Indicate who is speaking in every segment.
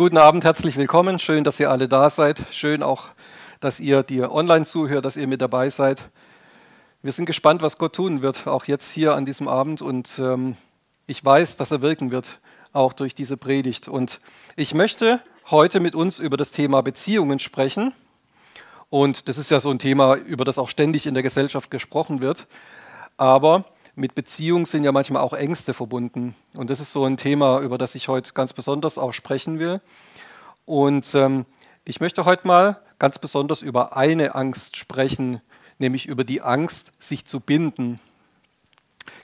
Speaker 1: Guten Abend, herzlich willkommen. Schön, dass ihr alle da seid. Schön auch, dass ihr dir online zuhört, dass ihr mit dabei seid. Wir sind gespannt, was Gott tun wird, auch jetzt hier an diesem Abend. Und ähm, ich weiß, dass er wirken wird, auch durch diese Predigt. Und ich möchte heute mit uns über das Thema Beziehungen sprechen. Und das ist ja so ein Thema, über das auch ständig in der Gesellschaft gesprochen wird. Aber mit Beziehung sind ja manchmal auch Ängste verbunden. Und das ist so ein Thema, über das ich heute ganz besonders auch sprechen will. Und ähm, ich möchte heute mal ganz besonders über eine Angst sprechen, nämlich über die Angst, sich zu binden.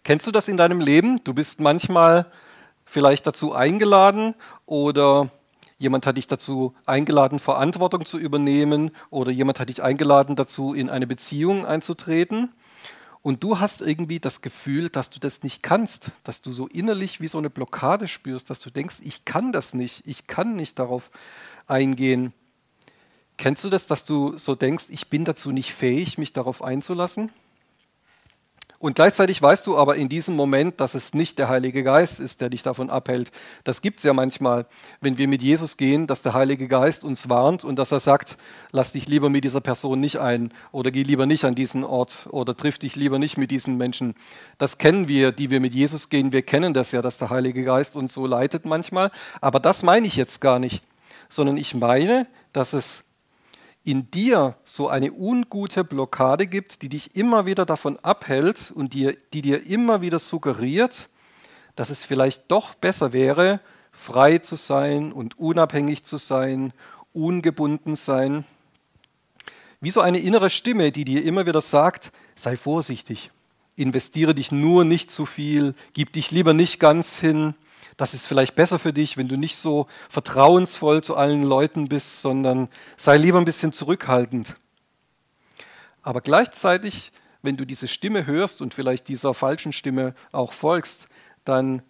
Speaker 1: Kennst du das in deinem Leben? Du bist manchmal vielleicht dazu eingeladen oder jemand hat dich dazu eingeladen, Verantwortung zu übernehmen oder jemand hat dich eingeladen dazu, in eine Beziehung einzutreten und du hast irgendwie das Gefühl, dass du das nicht kannst, dass du so innerlich wie so eine Blockade spürst, dass du denkst, ich kann das nicht, ich kann nicht darauf eingehen. Kennst du das, dass du so denkst, ich bin dazu nicht fähig, mich darauf einzulassen? Und gleichzeitig weißt du aber in diesem Moment, dass es nicht der Heilige Geist ist, der dich davon abhält. Das gibt es ja manchmal, wenn wir mit Jesus gehen, dass der Heilige Geist uns warnt und dass er sagt, lass dich lieber mit dieser Person nicht ein oder geh lieber nicht an diesen Ort oder triff dich lieber nicht mit diesen Menschen. Das kennen wir, die wir mit Jesus gehen. Wir kennen das ja, dass der Heilige Geist uns so leitet manchmal. Aber das meine ich jetzt gar nicht, sondern ich meine, dass es in dir so eine ungute Blockade gibt, die dich immer wieder davon abhält und die, die dir immer wieder suggeriert, dass es vielleicht doch besser wäre, frei zu sein und unabhängig zu sein, ungebunden sein. Wie so eine innere Stimme, die dir immer wieder sagt, sei vorsichtig, investiere dich nur nicht zu viel, gib dich lieber nicht ganz hin, das ist vielleicht besser für dich, wenn du nicht so vertrauensvoll zu allen Leuten bist, sondern sei lieber ein bisschen zurückhaltend. Aber gleichzeitig, wenn du diese Stimme hörst und vielleicht dieser falschen Stimme auch folgst, dann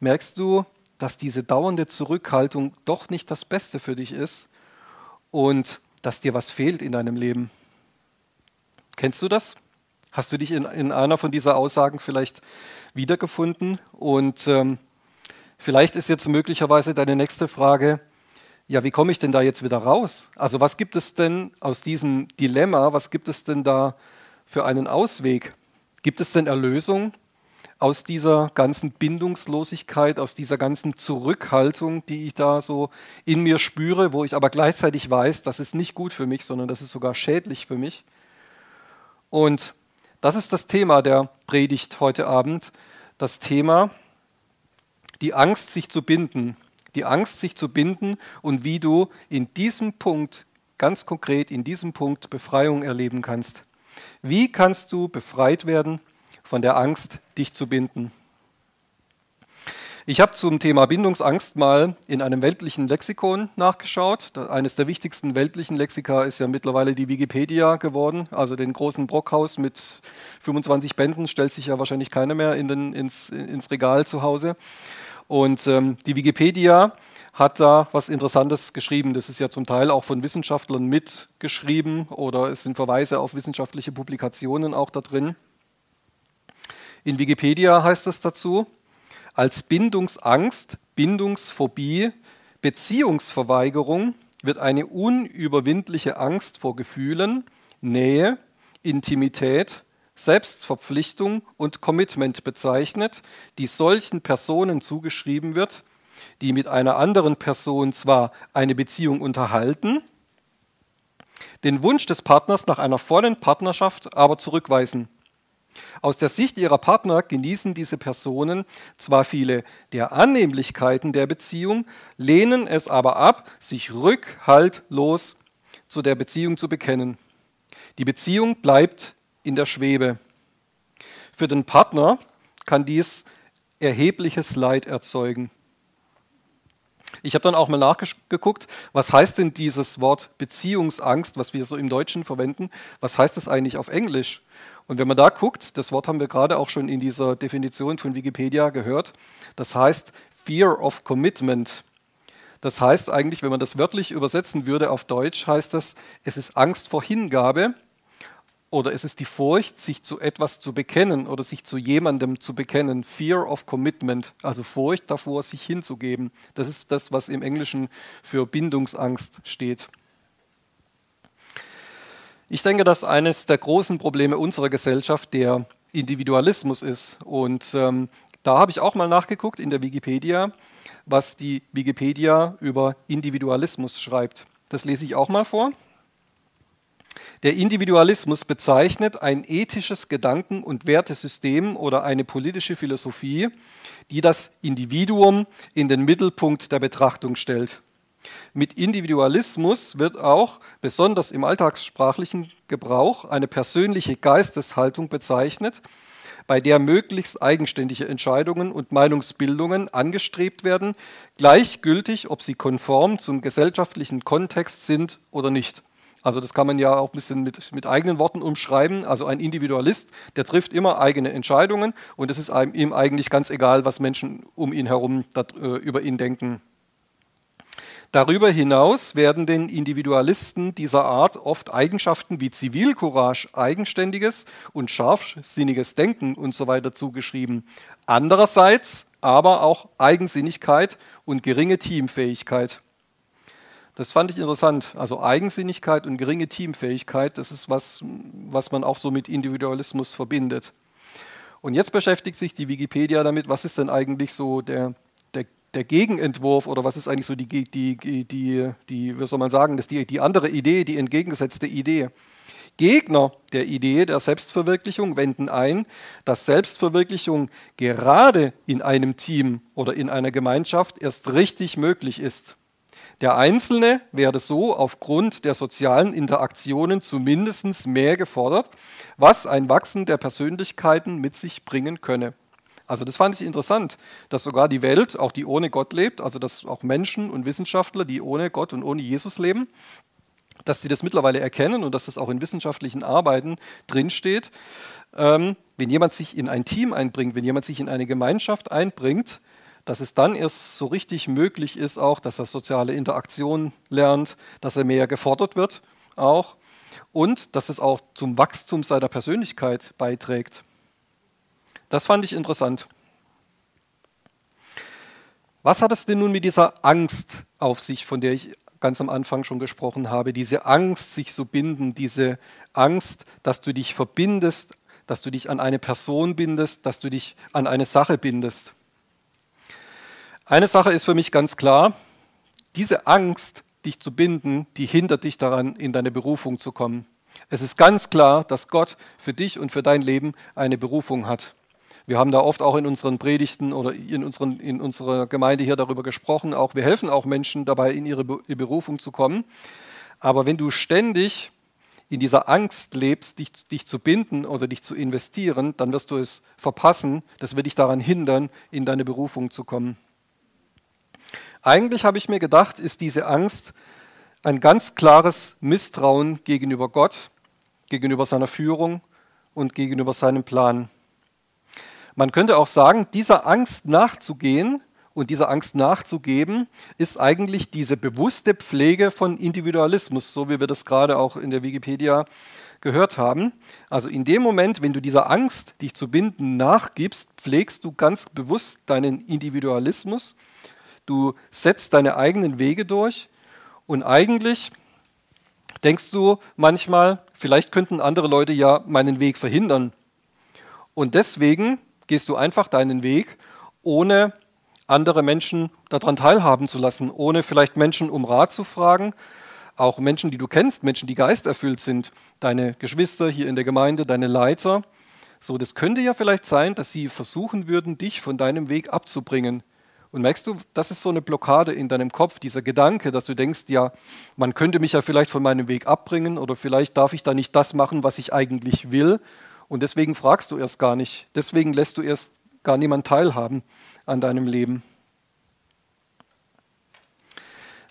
Speaker 1: merkst du, dass diese dauernde Zurückhaltung doch nicht das Beste für dich ist und dass dir was fehlt in deinem Leben. Kennst du das? Hast du dich in, in einer von dieser Aussagen vielleicht wiedergefunden? Und ähm, Vielleicht ist jetzt möglicherweise deine nächste Frage, ja, wie komme ich denn da jetzt wieder raus? Also was gibt es denn aus diesem Dilemma, was gibt es denn da für einen Ausweg? Gibt es denn Erlösung aus dieser ganzen Bindungslosigkeit, aus dieser ganzen Zurückhaltung, die ich da so in mir spüre, wo ich aber gleichzeitig weiß, das ist nicht gut für mich, sondern das ist sogar schädlich für mich? Und das ist das Thema der Predigt heute Abend, das Thema, die Angst, sich zu binden. Die Angst, sich zu binden und wie du in diesem Punkt, ganz konkret in diesem Punkt Befreiung erleben kannst. Wie kannst du befreit werden von der Angst, dich zu binden? Ich habe zum Thema Bindungsangst mal in einem weltlichen Lexikon nachgeschaut. Eines der wichtigsten weltlichen Lexika ist ja mittlerweile die Wikipedia geworden. Also den großen Brockhaus mit 25 Bänden stellt sich ja wahrscheinlich keiner mehr in den, ins, ins Regal zu Hause. Und ähm, die Wikipedia hat da was Interessantes geschrieben. Das ist ja zum Teil auch von Wissenschaftlern mitgeschrieben oder es sind Verweise auf wissenschaftliche Publikationen auch da drin. In Wikipedia heißt es dazu, als Bindungsangst, Bindungsphobie, Beziehungsverweigerung wird eine unüberwindliche Angst vor Gefühlen, Nähe, Intimität, Selbstverpflichtung und Commitment bezeichnet, die solchen Personen zugeschrieben wird, die mit einer anderen Person zwar eine Beziehung unterhalten, den Wunsch des Partners nach einer vollen Partnerschaft aber zurückweisen. Aus der Sicht ihrer Partner genießen diese Personen zwar viele der Annehmlichkeiten der Beziehung, lehnen es aber ab, sich rückhaltlos zu der Beziehung zu bekennen. Die Beziehung bleibt in der Schwebe. Für den Partner kann dies erhebliches Leid erzeugen. Ich habe dann auch mal nachgeguckt, was heißt denn dieses Wort Beziehungsangst, was wir so im Deutschen verwenden, was heißt das eigentlich auf Englisch? Und wenn man da guckt, das Wort haben wir gerade auch schon in dieser Definition von Wikipedia gehört, das heißt Fear of Commitment. Das heißt eigentlich, wenn man das wörtlich übersetzen würde auf Deutsch, heißt das, es ist Angst vor Hingabe oder ist es die Furcht, sich zu etwas zu bekennen oder sich zu jemandem zu bekennen? Fear of Commitment, also Furcht davor, sich hinzugeben. Das ist das, was im Englischen für Bindungsangst steht. Ich denke, dass eines der großen Probleme unserer Gesellschaft der Individualismus ist. Und ähm, da habe ich auch mal nachgeguckt in der Wikipedia, was die Wikipedia über Individualismus schreibt. Das lese ich auch mal vor. Der Individualismus bezeichnet ein ethisches Gedanken- und Wertesystem oder eine politische Philosophie, die das Individuum in den Mittelpunkt der Betrachtung stellt. Mit Individualismus wird auch, besonders im alltagssprachlichen Gebrauch, eine persönliche Geisteshaltung bezeichnet, bei der möglichst eigenständige Entscheidungen und Meinungsbildungen angestrebt werden, gleichgültig, ob sie konform zum gesellschaftlichen Kontext sind oder nicht. Also das kann man ja auch ein bisschen mit, mit eigenen Worten umschreiben. Also ein Individualist, der trifft immer eigene Entscheidungen und es ist ihm eigentlich ganz egal, was Menschen um ihn herum äh, über ihn denken. Darüber hinaus werden den Individualisten dieser Art oft Eigenschaften wie Zivilcourage, eigenständiges und scharfsinniges Denken usw. So zugeschrieben. Andererseits aber auch Eigensinnigkeit und geringe Teamfähigkeit. Das fand ich interessant. Also Eigensinnigkeit und geringe Teamfähigkeit, das ist was, was man auch so mit Individualismus verbindet. Und jetzt beschäftigt sich die Wikipedia damit, was ist denn eigentlich so der der Gegenentwurf oder was ist eigentlich so die, die, die, die, wie soll man sagen, das die, die andere Idee, die entgegengesetzte Idee. Gegner der Idee der Selbstverwirklichung wenden ein, dass Selbstverwirklichung gerade in einem Team oder in einer Gemeinschaft erst richtig möglich ist. Der Einzelne werde so aufgrund der sozialen Interaktionen zumindest mehr gefordert, was ein Wachsen der Persönlichkeiten mit sich bringen könne. Also das fand ich interessant, dass sogar die Welt, auch die ohne Gott lebt, also dass auch Menschen und Wissenschaftler, die ohne Gott und ohne Jesus leben, dass sie das mittlerweile erkennen und dass das auch in wissenschaftlichen Arbeiten drinsteht. Ähm, wenn jemand sich in ein Team einbringt, wenn jemand sich in eine Gemeinschaft einbringt, dass es dann erst so richtig möglich ist, auch, dass er soziale Interaktion lernt, dass er mehr gefordert wird auch und dass es auch zum Wachstum seiner Persönlichkeit beiträgt. Das fand ich interessant. Was hat es denn nun mit dieser Angst auf sich, von der ich ganz am Anfang schon gesprochen habe? Diese Angst, sich zu binden, diese Angst, dass du dich verbindest, dass du dich an eine Person bindest, dass du dich an eine Sache bindest. Eine Sache ist für mich ganz klar, diese Angst, dich zu binden, die hindert dich daran, in deine Berufung zu kommen. Es ist ganz klar, dass Gott für dich und für dein Leben eine Berufung hat. Wir haben da oft auch in unseren Predigten oder in, unseren, in unserer Gemeinde hier darüber gesprochen. Auch wir helfen auch Menschen dabei, in ihre Berufung zu kommen. Aber wenn du ständig in dieser Angst lebst, dich, dich zu binden oder dich zu investieren, dann wirst du es verpassen. Das wird dich daran hindern, in deine Berufung zu kommen. Eigentlich habe ich mir gedacht, ist diese Angst ein ganz klares Misstrauen gegenüber Gott, gegenüber seiner Führung und gegenüber seinem Plan. Man könnte auch sagen, dieser Angst nachzugehen und dieser Angst nachzugeben, ist eigentlich diese bewusste Pflege von Individualismus, so wie wir das gerade auch in der Wikipedia gehört haben. Also in dem Moment, wenn du dieser Angst, dich zu binden, nachgibst, pflegst du ganz bewusst deinen Individualismus. Du setzt deine eigenen Wege durch und eigentlich denkst du manchmal, vielleicht könnten andere Leute ja meinen Weg verhindern. Und deswegen gehst du einfach deinen Weg, ohne andere Menschen daran teilhaben zu lassen, ohne vielleicht Menschen um Rat zu fragen, auch Menschen, die du kennst, Menschen, die geisterfüllt sind, deine Geschwister hier in der Gemeinde, deine Leiter. So, das könnte ja vielleicht sein, dass sie versuchen würden, dich von deinem Weg abzubringen. Und merkst du, das ist so eine Blockade in deinem Kopf, dieser Gedanke, dass du denkst, ja, man könnte mich ja vielleicht von meinem Weg abbringen oder vielleicht darf ich da nicht das machen, was ich eigentlich will. Und deswegen fragst du erst gar nicht. Deswegen lässt du erst gar niemand teilhaben an deinem Leben.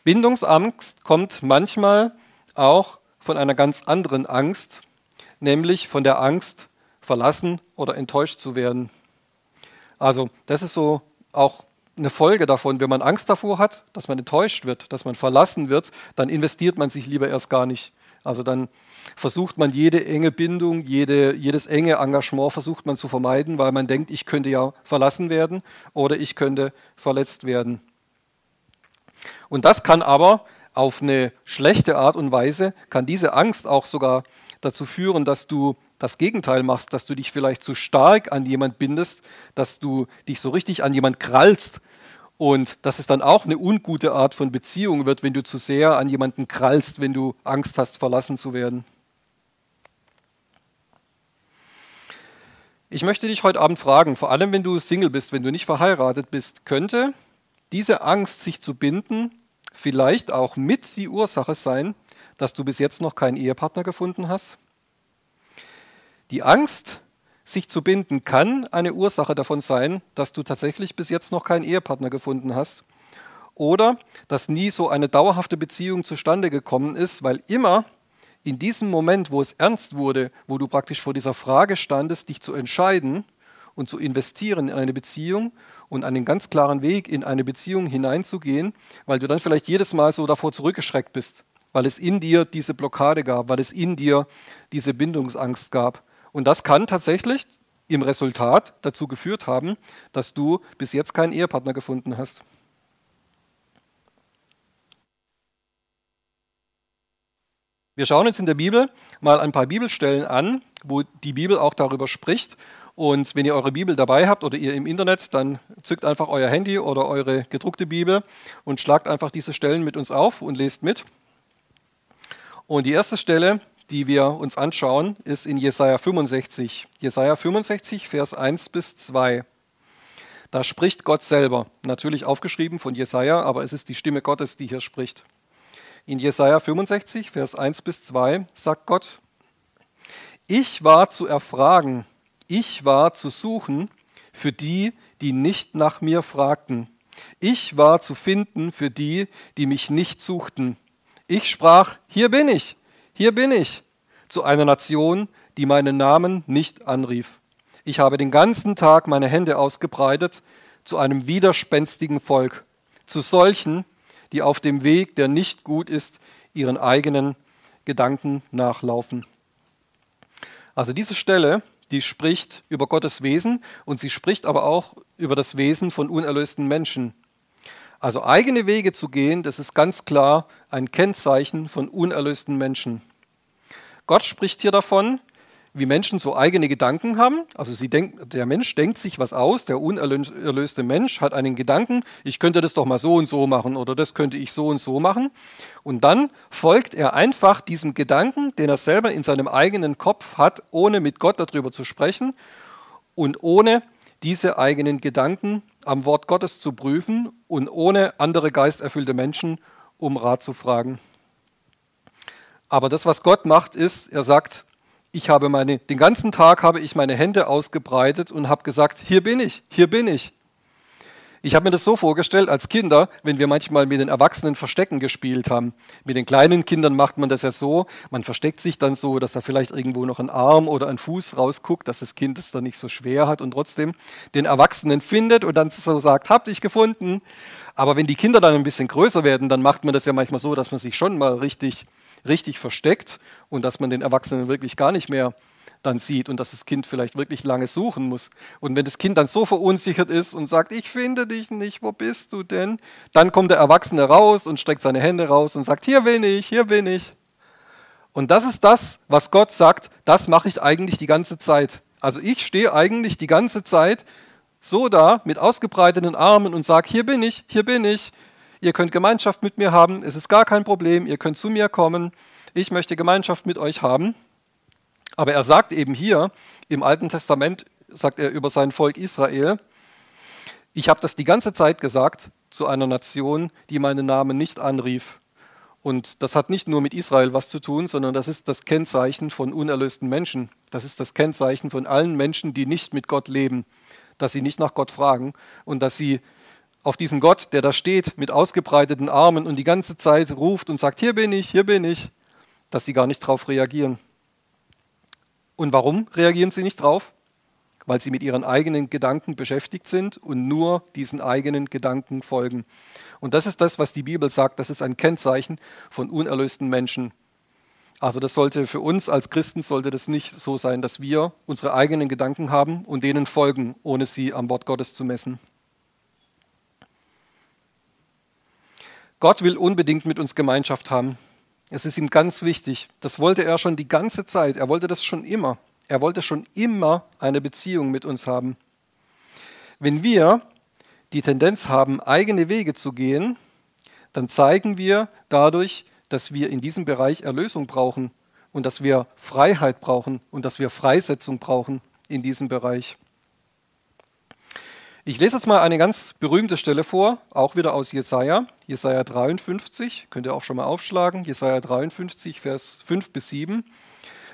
Speaker 1: Bindungsangst kommt manchmal auch von einer ganz anderen Angst, nämlich von der Angst, verlassen oder enttäuscht zu werden. Also das ist so auch eine Folge davon, wenn man Angst davor hat, dass man enttäuscht wird, dass man verlassen wird, dann investiert man sich lieber erst gar nicht Also dann versucht man jede enge Bindung, jede, jedes enge Engagement versucht man zu vermeiden, weil man denkt, ich könnte ja verlassen werden oder ich könnte verletzt werden. Und das kann aber auf eine schlechte Art und Weise, kann diese Angst auch sogar dazu führen, dass du das Gegenteil machst, dass du dich vielleicht zu stark an jemand bindest, dass du dich so richtig an jemand krallst und dass es dann auch eine ungute Art von Beziehung wird, wenn du zu sehr an jemanden krallst, wenn du Angst hast, verlassen zu werden. Ich möchte dich heute Abend fragen, vor allem wenn du Single bist, wenn du nicht verheiratet bist, könnte diese Angst, sich zu binden, vielleicht auch mit die Ursache sein, dass du bis jetzt noch keinen Ehepartner gefunden hast? Die Angst, sich zu binden, kann eine Ursache davon sein, dass du tatsächlich bis jetzt noch keinen Ehepartner gefunden hast. Oder dass nie so eine dauerhafte Beziehung zustande gekommen ist, weil immer in diesem Moment, wo es ernst wurde, wo du praktisch vor dieser Frage standest, dich zu entscheiden und zu investieren in eine Beziehung und einen ganz klaren Weg in eine Beziehung hineinzugehen, weil du dann vielleicht jedes Mal so davor zurückgeschreckt bist, weil es in dir diese Blockade gab, weil es in dir diese Bindungsangst gab. Und das kann tatsächlich im Resultat dazu geführt haben, dass du bis jetzt keinen Ehepartner gefunden hast. Wir schauen uns in der Bibel mal ein paar Bibelstellen an, wo die Bibel auch darüber spricht. Und wenn ihr eure Bibel dabei habt oder ihr im Internet, dann zückt einfach euer Handy oder eure gedruckte Bibel und schlagt einfach diese Stellen mit uns auf und lest mit. Und die erste Stelle, die wir uns anschauen, ist in Jesaja 65. Jesaja 65, Vers 1 bis 2. Da spricht Gott selber, natürlich aufgeschrieben von Jesaja, aber es ist die Stimme Gottes, die hier spricht. In Jesaja 65, Vers 1 bis 2 sagt Gott: Ich war zu erfragen, ich war zu suchen für die, die nicht nach mir fragten. Ich war zu finden für die, die mich nicht suchten. Ich sprach: Hier bin ich, hier bin ich, zu einer Nation, die meinen Namen nicht anrief. Ich habe den ganzen Tag meine Hände ausgebreitet zu einem widerspenstigen Volk, zu solchen, die auf dem Weg, der nicht gut ist, ihren eigenen Gedanken nachlaufen. Also diese Stelle, die spricht über Gottes Wesen und sie spricht aber auch über das Wesen von unerlösten Menschen. Also eigene Wege zu gehen, das ist ganz klar ein Kennzeichen von unerlösten Menschen. Gott spricht hier davon, wie Menschen so eigene Gedanken haben. Also denk, der Mensch denkt sich was aus, der unerlöste Mensch hat einen Gedanken, ich könnte das doch mal so und so machen oder das könnte ich so und so machen. Und dann folgt er einfach diesem Gedanken, den er selber in seinem eigenen Kopf hat, ohne mit Gott darüber zu sprechen und ohne diese eigenen Gedanken am Wort Gottes zu prüfen und ohne andere geisterfüllte Menschen um Rat zu fragen. Aber das, was Gott macht, ist, er sagt, ich habe meine, den ganzen Tag habe ich meine Hände ausgebreitet und habe gesagt, hier bin ich, hier bin ich. Ich habe mir das so vorgestellt als Kinder, wenn wir manchmal mit den Erwachsenen Verstecken gespielt haben. Mit den kleinen Kindern macht man das ja so, man versteckt sich dann so, dass da vielleicht irgendwo noch ein Arm oder ein Fuß rausguckt, dass das Kind es dann nicht so schwer hat und trotzdem den Erwachsenen findet und dann so sagt, habt ich gefunden. Aber wenn die Kinder dann ein bisschen größer werden, dann macht man das ja manchmal so, dass man sich schon mal richtig richtig versteckt und dass man den Erwachsenen wirklich gar nicht mehr dann sieht und dass das Kind vielleicht wirklich lange suchen muss. Und wenn das Kind dann so verunsichert ist und sagt, ich finde dich nicht, wo bist du denn? Dann kommt der Erwachsene raus und streckt seine Hände raus und sagt, hier bin ich, hier bin ich. Und das ist das, was Gott sagt, das mache ich eigentlich die ganze Zeit. Also ich stehe eigentlich die ganze Zeit so da mit ausgebreiteten Armen und sage, hier bin ich, hier bin ich, Ihr könnt Gemeinschaft mit mir haben, es ist gar kein Problem, ihr könnt zu mir kommen, ich möchte Gemeinschaft mit euch haben. Aber er sagt eben hier im Alten Testament, sagt er über sein Volk Israel, ich habe das die ganze Zeit gesagt zu einer Nation, die meinen Namen nicht anrief. Und das hat nicht nur mit Israel was zu tun, sondern das ist das Kennzeichen von unerlösten Menschen. Das ist das Kennzeichen von allen Menschen, die nicht mit Gott leben, dass sie nicht nach Gott fragen und dass sie auf diesen Gott, der da steht mit ausgebreiteten Armen und die ganze Zeit ruft und sagt, hier bin ich, hier bin ich, dass sie gar nicht darauf reagieren. Und warum reagieren sie nicht drauf? Weil sie mit ihren eigenen Gedanken beschäftigt sind und nur diesen eigenen Gedanken folgen. Und das ist das, was die Bibel sagt, das ist ein Kennzeichen von unerlösten Menschen. Also das sollte für uns als Christen sollte das nicht so sein, dass wir unsere eigenen Gedanken haben und denen folgen, ohne sie am Wort Gottes zu messen. Gott will unbedingt mit uns Gemeinschaft haben. Es ist ihm ganz wichtig. Das wollte er schon die ganze Zeit. Er wollte das schon immer. Er wollte schon immer eine Beziehung mit uns haben. Wenn wir die Tendenz haben, eigene Wege zu gehen, dann zeigen wir dadurch, dass wir in diesem Bereich Erlösung brauchen und dass wir Freiheit brauchen und dass wir Freisetzung brauchen in diesem Bereich. Ich lese jetzt mal eine ganz berühmte Stelle vor, auch wieder aus Jesaja, Jesaja 53, könnt ihr auch schon mal aufschlagen, Jesaja 53, Vers 5 bis 7.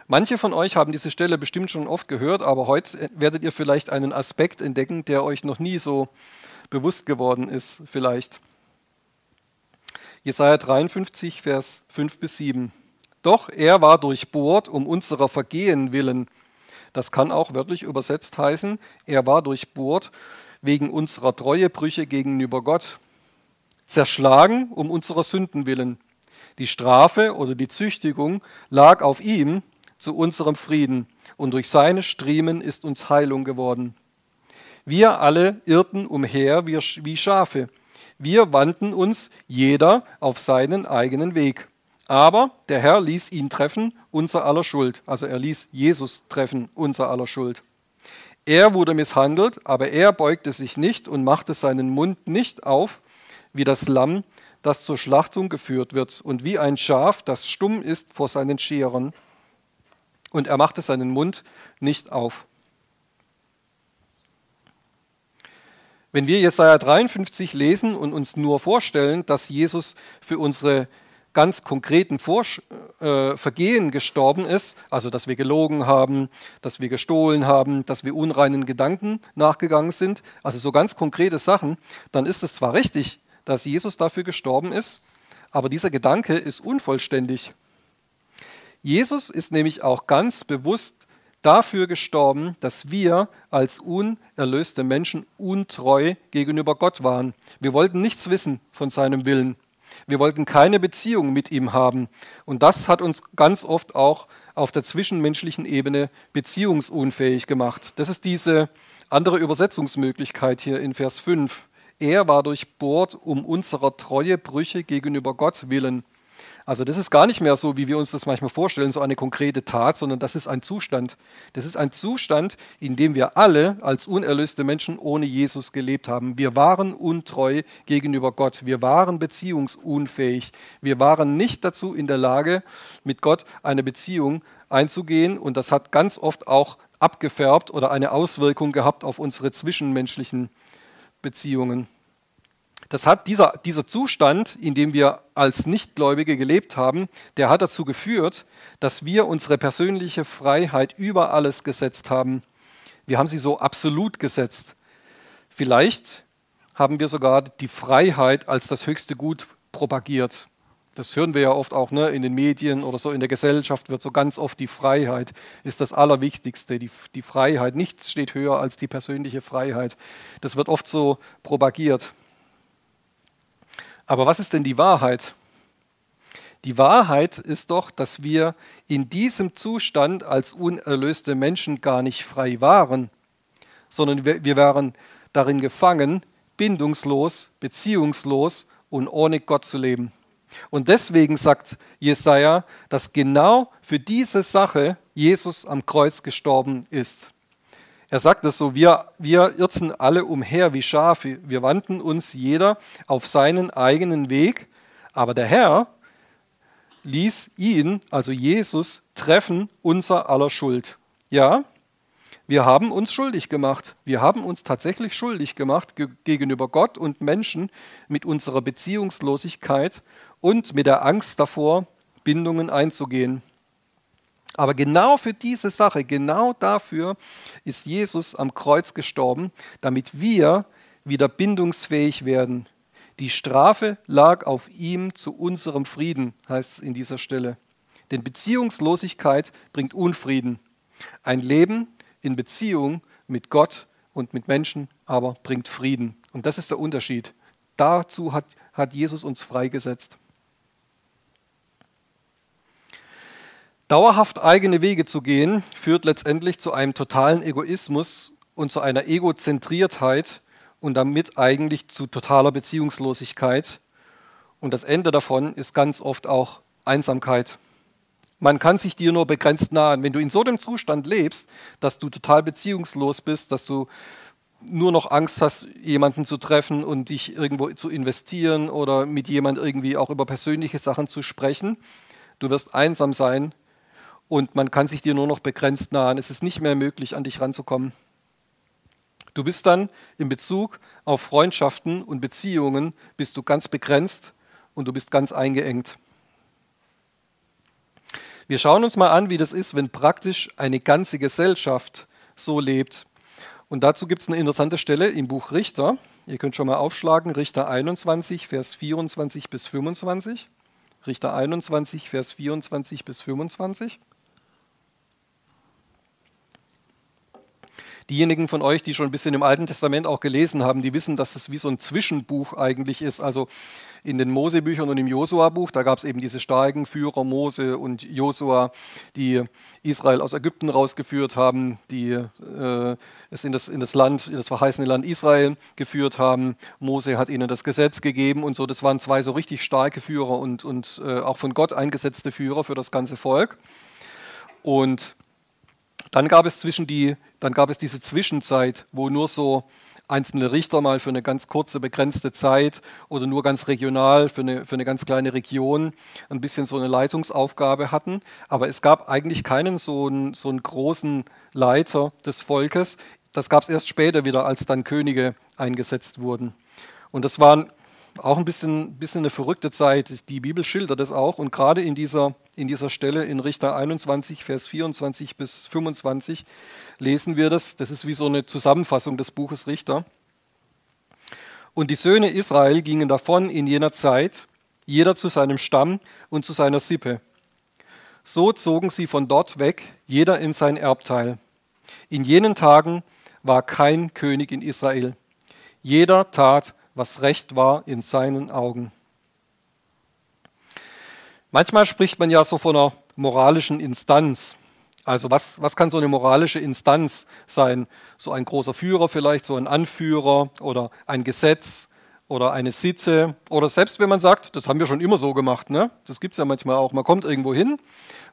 Speaker 1: Manche von euch haben diese Stelle bestimmt schon oft gehört, aber heute werdet ihr vielleicht einen Aspekt entdecken, der euch noch nie so bewusst geworden ist, vielleicht. Jesaja 53, Vers 5 bis 7. Doch er war durchbohrt um unserer Vergehen willen. Das kann auch wörtlich übersetzt heißen, er war durchbohrt wegen unserer Treuebrüche gegenüber Gott. Zerschlagen um unserer Sünden willen. Die Strafe oder die Züchtigung lag auf ihm zu unserem Frieden, und durch seine Striemen ist uns Heilung geworden. Wir alle irrten umher wie Schafe wir wandten uns jeder auf seinen eigenen Weg. Aber der Herr ließ ihn treffen, unser aller Schuld. Also er ließ Jesus treffen, unser aller Schuld. Er wurde misshandelt, aber er beugte sich nicht und machte seinen Mund nicht auf, wie das Lamm, das zur Schlachtung geführt wird, und wie ein Schaf, das stumm ist vor seinen Scherern. Und er machte seinen Mund nicht auf. Wenn wir Jesaja 53 lesen und uns nur vorstellen, dass Jesus für unsere ganz konkreten Vor äh, Vergehen gestorben ist, also dass wir gelogen haben, dass wir gestohlen haben, dass wir unreinen Gedanken nachgegangen sind, also so ganz konkrete Sachen, dann ist es zwar richtig, dass Jesus dafür gestorben ist, aber dieser Gedanke ist unvollständig. Jesus ist nämlich auch ganz bewusst dafür gestorben, dass wir als unerlöste Menschen untreu gegenüber Gott waren. Wir wollten nichts wissen von seinem Willen. Wir wollten keine Beziehung mit ihm haben. Und das hat uns ganz oft auch auf der zwischenmenschlichen Ebene beziehungsunfähig gemacht. Das ist diese andere Übersetzungsmöglichkeit hier in Vers 5. Er war durchbohrt um unserer Treue Brüche gegenüber Gott willen. Also das ist gar nicht mehr so, wie wir uns das manchmal vorstellen, so eine konkrete Tat, sondern das ist ein Zustand. Das ist ein Zustand, in dem wir alle als unerlöste Menschen ohne Jesus gelebt haben. Wir waren untreu gegenüber Gott. Wir waren beziehungsunfähig. Wir waren nicht dazu in der Lage, mit Gott eine Beziehung einzugehen. Und das hat ganz oft auch abgefärbt oder eine Auswirkung gehabt auf unsere zwischenmenschlichen Beziehungen. Das hat dieser, dieser Zustand, in dem wir als Nichtgläubige gelebt haben, der hat dazu geführt, dass wir unsere persönliche Freiheit über alles gesetzt haben. Wir haben sie so absolut gesetzt. Vielleicht haben wir sogar die Freiheit als das höchste Gut propagiert. Das hören wir ja oft auch ne, in den Medien oder so in der Gesellschaft wird so ganz oft die Freiheit ist das Allerwichtigste. Die, die Freiheit, nichts steht höher als die persönliche Freiheit. Das wird oft so propagiert. Aber was ist denn die Wahrheit? Die Wahrheit ist doch, dass wir in diesem Zustand als unerlöste Menschen gar nicht frei waren, sondern wir, waren darin gefangen, bindungslos, beziehungslos und ohne Gott zu leben. Und deswegen sagt Jesaja, dass genau für diese Sache Jesus am Kreuz gestorben ist. Er sagt es so, wir, wir irrten alle umher wie Schafe, wir wandten uns jeder auf seinen eigenen Weg, aber der Herr ließ ihn, also Jesus, treffen unser aller Schuld. Ja, wir haben uns schuldig gemacht. Wir haben uns tatsächlich schuldig gemacht gegenüber Gott und Menschen mit unserer Beziehungslosigkeit und mit der Angst davor, Bindungen einzugehen. Aber genau für diese Sache, genau dafür ist Jesus am Kreuz gestorben, damit wir wieder bindungsfähig werden. Die Strafe lag auf ihm zu unserem Frieden, heißt es in dieser Stelle. Denn Beziehungslosigkeit bringt Unfrieden. Ein Leben in Beziehung mit Gott und mit Menschen aber bringt Frieden. Und das ist der Unterschied. Dazu hat, hat Jesus uns freigesetzt. Dauerhaft eigene Wege zu gehen, führt letztendlich zu einem totalen Egoismus und zu einer Egozentriertheit und damit eigentlich zu totaler Beziehungslosigkeit. Und das Ende davon ist ganz oft auch Einsamkeit. Man kann sich dir nur begrenzt nahen. Wenn du in so einem Zustand lebst, dass du total beziehungslos bist, dass du nur noch Angst hast, jemanden zu treffen und dich irgendwo zu investieren oder mit jemand irgendwie auch über persönliche Sachen zu sprechen, du wirst einsam sein und man kann sich dir nur noch begrenzt nahen. Es ist nicht mehr möglich, an dich ranzukommen. Du bist dann in Bezug auf Freundschaften und Beziehungen bist du ganz begrenzt und du bist ganz eingeengt. Wir schauen uns mal an, wie das ist, wenn praktisch eine ganze Gesellschaft so lebt. Und dazu gibt es eine interessante Stelle im Buch Richter. Ihr könnt schon mal aufschlagen, Richter 21, Vers 24 bis 25. Richter 21, Vers 24 bis 25. Diejenigen von euch, die schon ein bisschen im Alten Testament auch gelesen haben, die wissen, dass es wie so ein Zwischenbuch eigentlich ist. Also in den Mosebüchern und im Josua-Buch, da gab es eben diese starken Führer Mose und Josua, die Israel aus Ägypten rausgeführt haben, die äh, es in das, in das Land, in das verheißene Land Israel geführt haben. Mose hat ihnen das Gesetz gegeben und so. Das waren zwei so richtig starke Führer und, und äh, auch von Gott eingesetzte Führer für das ganze Volk. Und dann gab es zwischen die, dann gab es diese Zwischenzeit, wo nur so einzelne Richter mal für eine ganz kurze, begrenzte Zeit oder nur ganz regional für eine, für eine ganz kleine Region ein bisschen so eine Leitungsaufgabe hatten. Aber es gab eigentlich keinen so einen, so einen großen Leiter des Volkes. Das gab es erst später wieder, als dann Könige eingesetzt wurden. Und das waren auch ein bisschen, bisschen eine verrückte Zeit. Die Bibel schildert es auch. Und gerade in dieser, in dieser Stelle in Richter 21, Vers 24 bis 25 lesen wir das. Das ist wie so eine Zusammenfassung des Buches Richter. Und die Söhne Israel gingen davon in jener Zeit, jeder zu seinem Stamm und zu seiner Sippe. So zogen sie von dort weg, jeder in sein Erbteil. In jenen Tagen war kein König in Israel. Jeder tat, was recht war in seinen Augen. Manchmal spricht man ja so von einer moralischen Instanz. Also was, was kann so eine moralische Instanz sein? So ein großer Führer vielleicht, so ein Anführer oder ein Gesetz oder eine Sitte oder selbst wenn man sagt, das haben wir schon immer so gemacht, ne? das gibt es ja manchmal auch, man kommt irgendwo hin,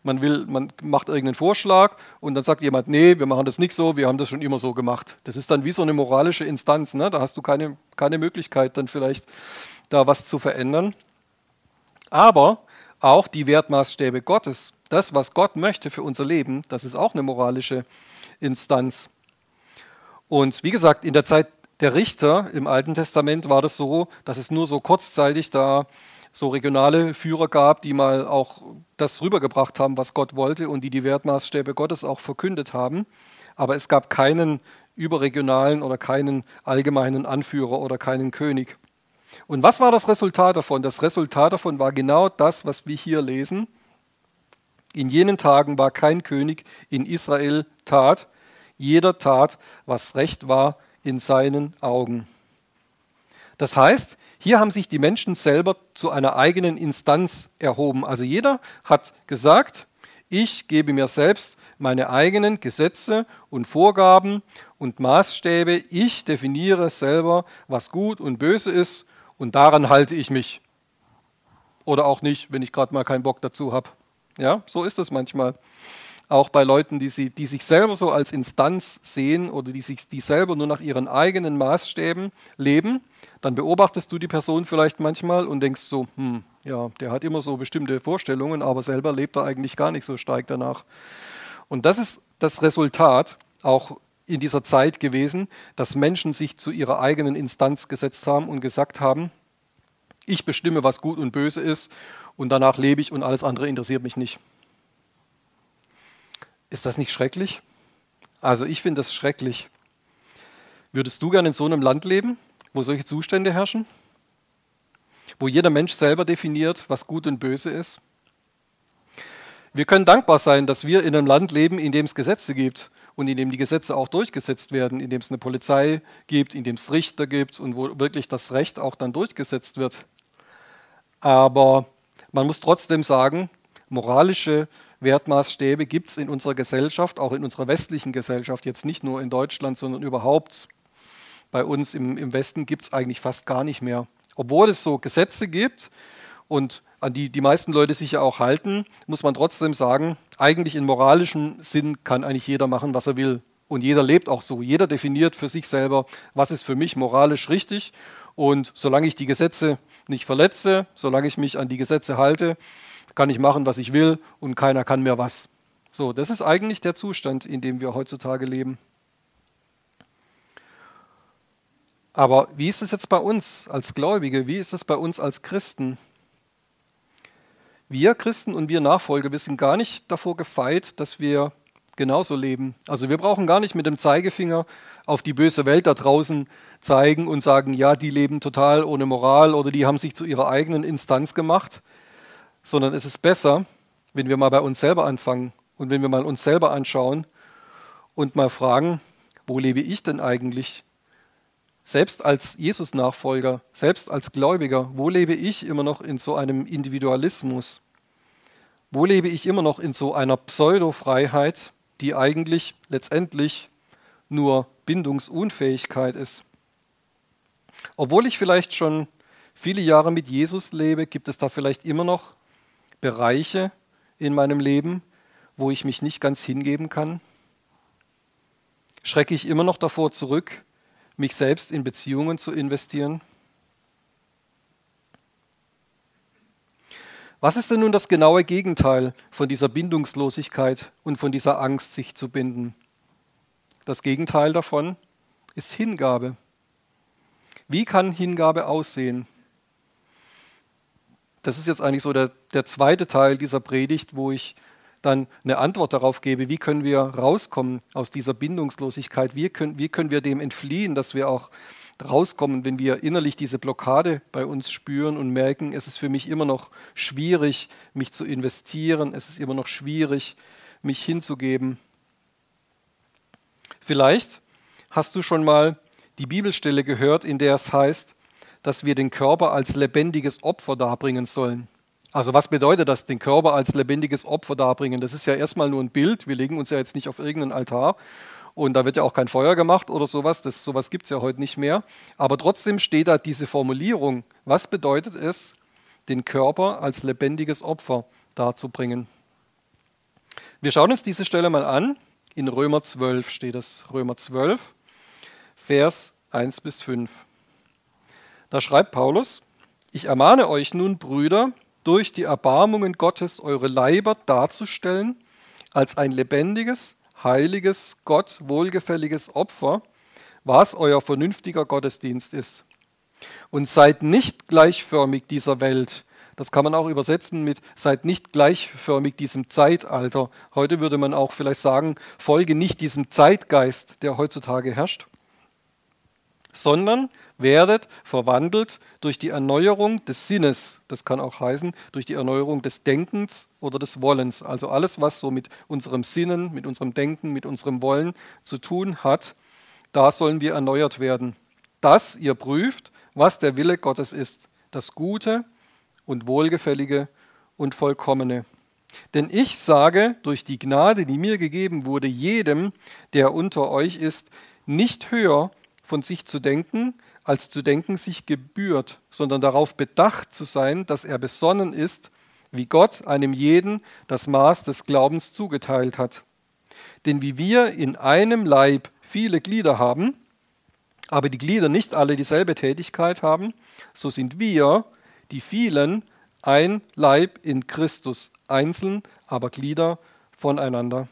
Speaker 1: man, will, man macht irgendeinen Vorschlag und dann sagt jemand, nee, wir machen das nicht so, wir haben das schon immer so gemacht. Das ist dann wie so eine moralische Instanz, ne? da hast du keine, keine Möglichkeit dann vielleicht da was zu verändern. Aber auch die Wertmaßstäbe Gottes, das, was Gott möchte für unser Leben, das ist auch eine moralische Instanz. Und wie gesagt, in der Zeit der Richter im Alten Testament war das so, dass es nur so kurzzeitig da so regionale Führer gab, die mal auch das rübergebracht haben, was Gott wollte und die die Wertmaßstäbe Gottes auch verkündet haben. Aber es gab keinen überregionalen oder keinen allgemeinen Anführer oder keinen König. Und was war das Resultat davon? Das Resultat davon war genau das, was wir hier lesen. In jenen Tagen war kein König in Israel tat, jeder tat, was recht war in seinen Augen. Das heißt, hier haben sich die Menschen selber zu einer eigenen Instanz erhoben. Also jeder hat gesagt, ich gebe mir selbst meine eigenen Gesetze und Vorgaben und Maßstäbe. Ich definiere selber, was gut und böse ist und daran halte ich mich. Oder auch nicht, wenn ich gerade mal keinen Bock dazu habe. Ja, so ist es manchmal auch bei Leuten, die, sie, die sich selber so als Instanz sehen oder die, sich, die selber nur nach ihren eigenen Maßstäben leben, dann beobachtest du die Person vielleicht manchmal und denkst so, hm, ja, der hat immer so bestimmte Vorstellungen, aber selber lebt er eigentlich gar nicht so stark danach. Und das ist das Resultat auch in dieser Zeit gewesen, dass Menschen sich zu ihrer eigenen Instanz gesetzt haben und gesagt haben, ich bestimme, was gut und böse ist und danach lebe ich und alles andere interessiert mich nicht. Ist das nicht schrecklich? Also ich finde das schrecklich. Würdest du gerne in so einem Land leben, wo solche Zustände herrschen? Wo jeder Mensch selber definiert, was gut und böse ist? Wir können dankbar sein, dass wir in einem Land leben, in dem es Gesetze gibt und in dem die Gesetze auch durchgesetzt werden, in dem es eine Polizei gibt, in dem es Richter gibt und wo wirklich das Recht auch dann durchgesetzt wird. Aber man muss trotzdem sagen, moralische Wertmaßstäbe gibt es in unserer Gesellschaft, auch in unserer westlichen Gesellschaft, jetzt nicht nur in Deutschland, sondern überhaupt. Bei uns im, im Westen gibt es eigentlich fast gar nicht mehr. Obwohl es so Gesetze gibt und an die die meisten Leute sich ja auch halten, muss man trotzdem sagen, eigentlich in moralischem Sinn kann eigentlich jeder machen, was er will. Und jeder lebt auch so. Jeder definiert für sich selber, was ist für mich moralisch richtig. Und solange ich die Gesetze nicht verletze, solange ich mich an die Gesetze halte, kann ich machen, was ich will und keiner kann mir was. So, das ist eigentlich der Zustand, in dem wir heutzutage leben. Aber wie ist es jetzt bei uns als Gläubige? Wie ist es bei uns als Christen? Wir Christen und wir Nachfolger, wir sind gar nicht davor gefeit, dass wir genauso leben. Also wir brauchen gar nicht mit dem Zeigefinger auf die böse Welt da draußen zeigen und sagen, ja, die leben total ohne Moral oder die haben sich zu ihrer eigenen Instanz gemacht, sondern es ist besser, wenn wir mal bei uns selber anfangen und wenn wir mal uns selber anschauen und mal fragen, wo lebe ich denn eigentlich? Selbst als Jesus-Nachfolger, selbst als Gläubiger, wo lebe ich immer noch in so einem Individualismus? Wo lebe ich immer noch in so einer Pseudo-Freiheit, die eigentlich letztendlich nur Bindungsunfähigkeit ist. Obwohl ich vielleicht schon viele Jahre mit Jesus lebe, gibt es da vielleicht immer noch Bereiche in meinem Leben, wo ich mich nicht ganz hingeben kann? Schrecke ich immer noch davor zurück, mich selbst in Beziehungen zu investieren? Was ist denn nun das genaue Gegenteil von dieser Bindungslosigkeit und von dieser Angst, sich zu binden? Das Gegenteil davon ist Hingabe. Wie kann Hingabe aussehen? Das ist jetzt eigentlich so der, der zweite Teil dieser Predigt, wo ich dann eine Antwort darauf gebe, wie können wir rauskommen aus dieser Bindungslosigkeit, wie können, wie können wir dem entfliehen, dass wir auch rauskommen, wenn wir innerlich diese Blockade bei uns spüren und merken, es ist für mich immer noch schwierig, mich zu investieren, es ist immer noch schwierig, mich hinzugeben. Vielleicht hast du schon mal die Bibelstelle gehört, in der es heißt, dass wir den Körper als lebendiges Opfer darbringen sollen. Also was bedeutet das, den Körper als lebendiges Opfer darbringen? Das ist ja erstmal nur ein Bild. Wir legen uns ja jetzt nicht auf irgendeinen Altar und da wird ja auch kein Feuer gemacht oder sowas. Das, sowas gibt es ja heute nicht mehr. Aber trotzdem steht da diese Formulierung. Was bedeutet es, den Körper als lebendiges Opfer darzubringen? Wir schauen uns diese Stelle mal an. In Römer 12 steht es. Römer 12, Vers 1 bis 5. Da schreibt Paulus, ich ermahne euch nun, Brüder, durch die Erbarmungen Gottes eure Leiber darzustellen als ein lebendiges, heiliges, Gott wohlgefälliges Opfer, was euer vernünftiger Gottesdienst ist. Und seid nicht gleichförmig dieser Welt. Das kann man auch übersetzen mit seid nicht gleichförmig diesem Zeitalter. Heute würde man auch vielleicht sagen, folge nicht diesem Zeitgeist, der heutzutage herrscht, sondern werdet verwandelt durch die Erneuerung des Sinnes. Das kann auch heißen, durch die Erneuerung des Denkens oder des Wollens. Also alles, was so mit unserem Sinnen, mit unserem Denken, mit unserem Wollen zu tun hat, da sollen wir erneuert werden. Dass ihr prüft, was der Wille Gottes ist, das Gute und Wohlgefällige und Vollkommene. Denn ich sage durch die Gnade, die mir gegeben wurde, jedem, der unter euch ist, nicht höher von sich zu denken, als zu denken sich gebührt, sondern darauf bedacht zu sein, dass er besonnen ist, wie Gott einem jeden das Maß des Glaubens zugeteilt hat. Denn wie wir in einem Leib viele Glieder haben, aber die Glieder nicht alle dieselbe Tätigkeit haben, so sind wir, die vielen, ein Leib in Christus, einzeln, aber Glieder voneinander.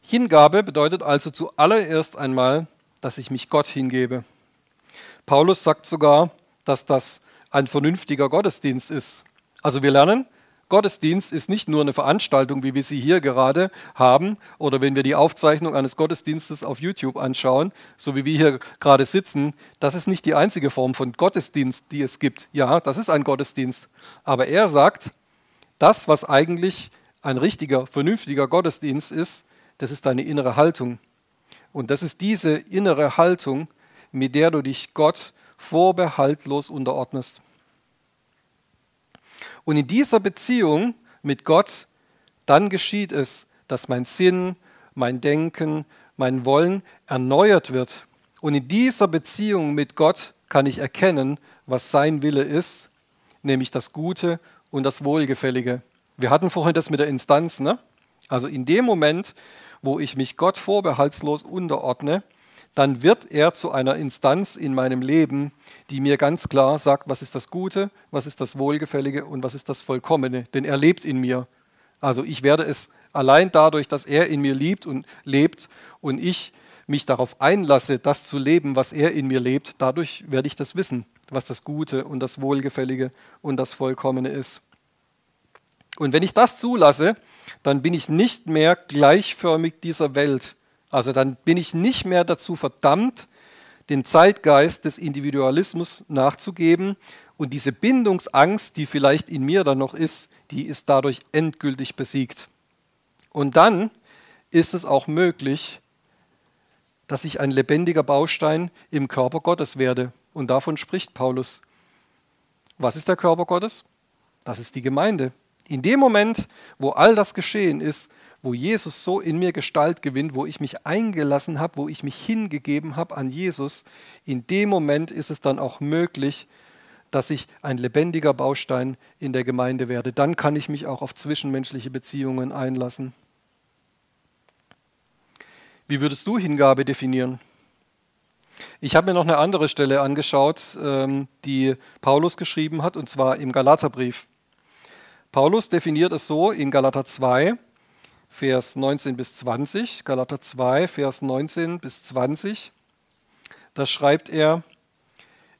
Speaker 1: Hingabe bedeutet also zuallererst einmal, dass ich mich Gott hingebe. Paulus sagt sogar, dass das ein vernünftiger Gottesdienst ist. Also wir lernen, Gottesdienst ist nicht nur eine Veranstaltung, wie wir sie hier gerade haben, oder wenn wir die Aufzeichnung eines Gottesdienstes auf YouTube anschauen, so wie wir hier gerade sitzen. Das ist nicht die einzige Form von Gottesdienst, die es gibt. Ja, das ist ein Gottesdienst. Aber er sagt, das, was eigentlich ein richtiger, vernünftiger Gottesdienst ist, das ist deine innere Haltung. Und das ist diese innere Haltung, mit der du dich Gott vorbehaltlos unterordnest. Und in dieser Beziehung mit Gott, dann geschieht es, dass mein Sinn, mein Denken, mein Wollen erneuert wird. Und in dieser Beziehung mit Gott kann ich erkennen, was sein Wille ist, nämlich das Gute und das Wohlgefällige. Wir hatten vorhin das mit der Instanz. Ne? Also in dem Moment, wo ich mich Gott vorbehaltslos unterordne, dann wird er zu einer Instanz in meinem Leben, die mir ganz klar sagt, was ist das Gute, was ist das Wohlgefällige und was ist das Vollkommene. Denn er lebt in mir. Also ich werde es allein dadurch, dass er in mir liebt und lebt und ich mich darauf einlasse, das zu leben, was er in mir lebt, dadurch werde ich das wissen, was das Gute und das Wohlgefällige und das Vollkommene ist. Und wenn ich das zulasse, dann bin ich nicht mehr gleichförmig dieser Welt. Also dann bin ich nicht mehr dazu verdammt, den Zeitgeist des Individualismus nachzugeben. Und diese Bindungsangst, die vielleicht in mir dann noch ist, die ist dadurch endgültig besiegt. Und dann ist es auch möglich, dass ich ein lebendiger Baustein im Körper Gottes werde. Und davon spricht Paulus. Was ist der Körper Gottes? Das ist die Gemeinde. In dem Moment, wo all das geschehen ist, wo Jesus so in mir Gestalt gewinnt, wo ich mich eingelassen habe, wo ich mich hingegeben habe an Jesus, in dem Moment ist es dann auch möglich, dass ich ein lebendiger Baustein in der Gemeinde werde. Dann kann ich mich auch auf zwischenmenschliche Beziehungen einlassen. Wie würdest du Hingabe definieren? Ich habe mir noch eine andere Stelle angeschaut, ähm, die Paulus geschrieben hat, und zwar im Galaterbrief. Paulus definiert es so in Galater 2, Vers 19 bis 20. Galater 2, Vers 19 bis 20. Da schreibt er,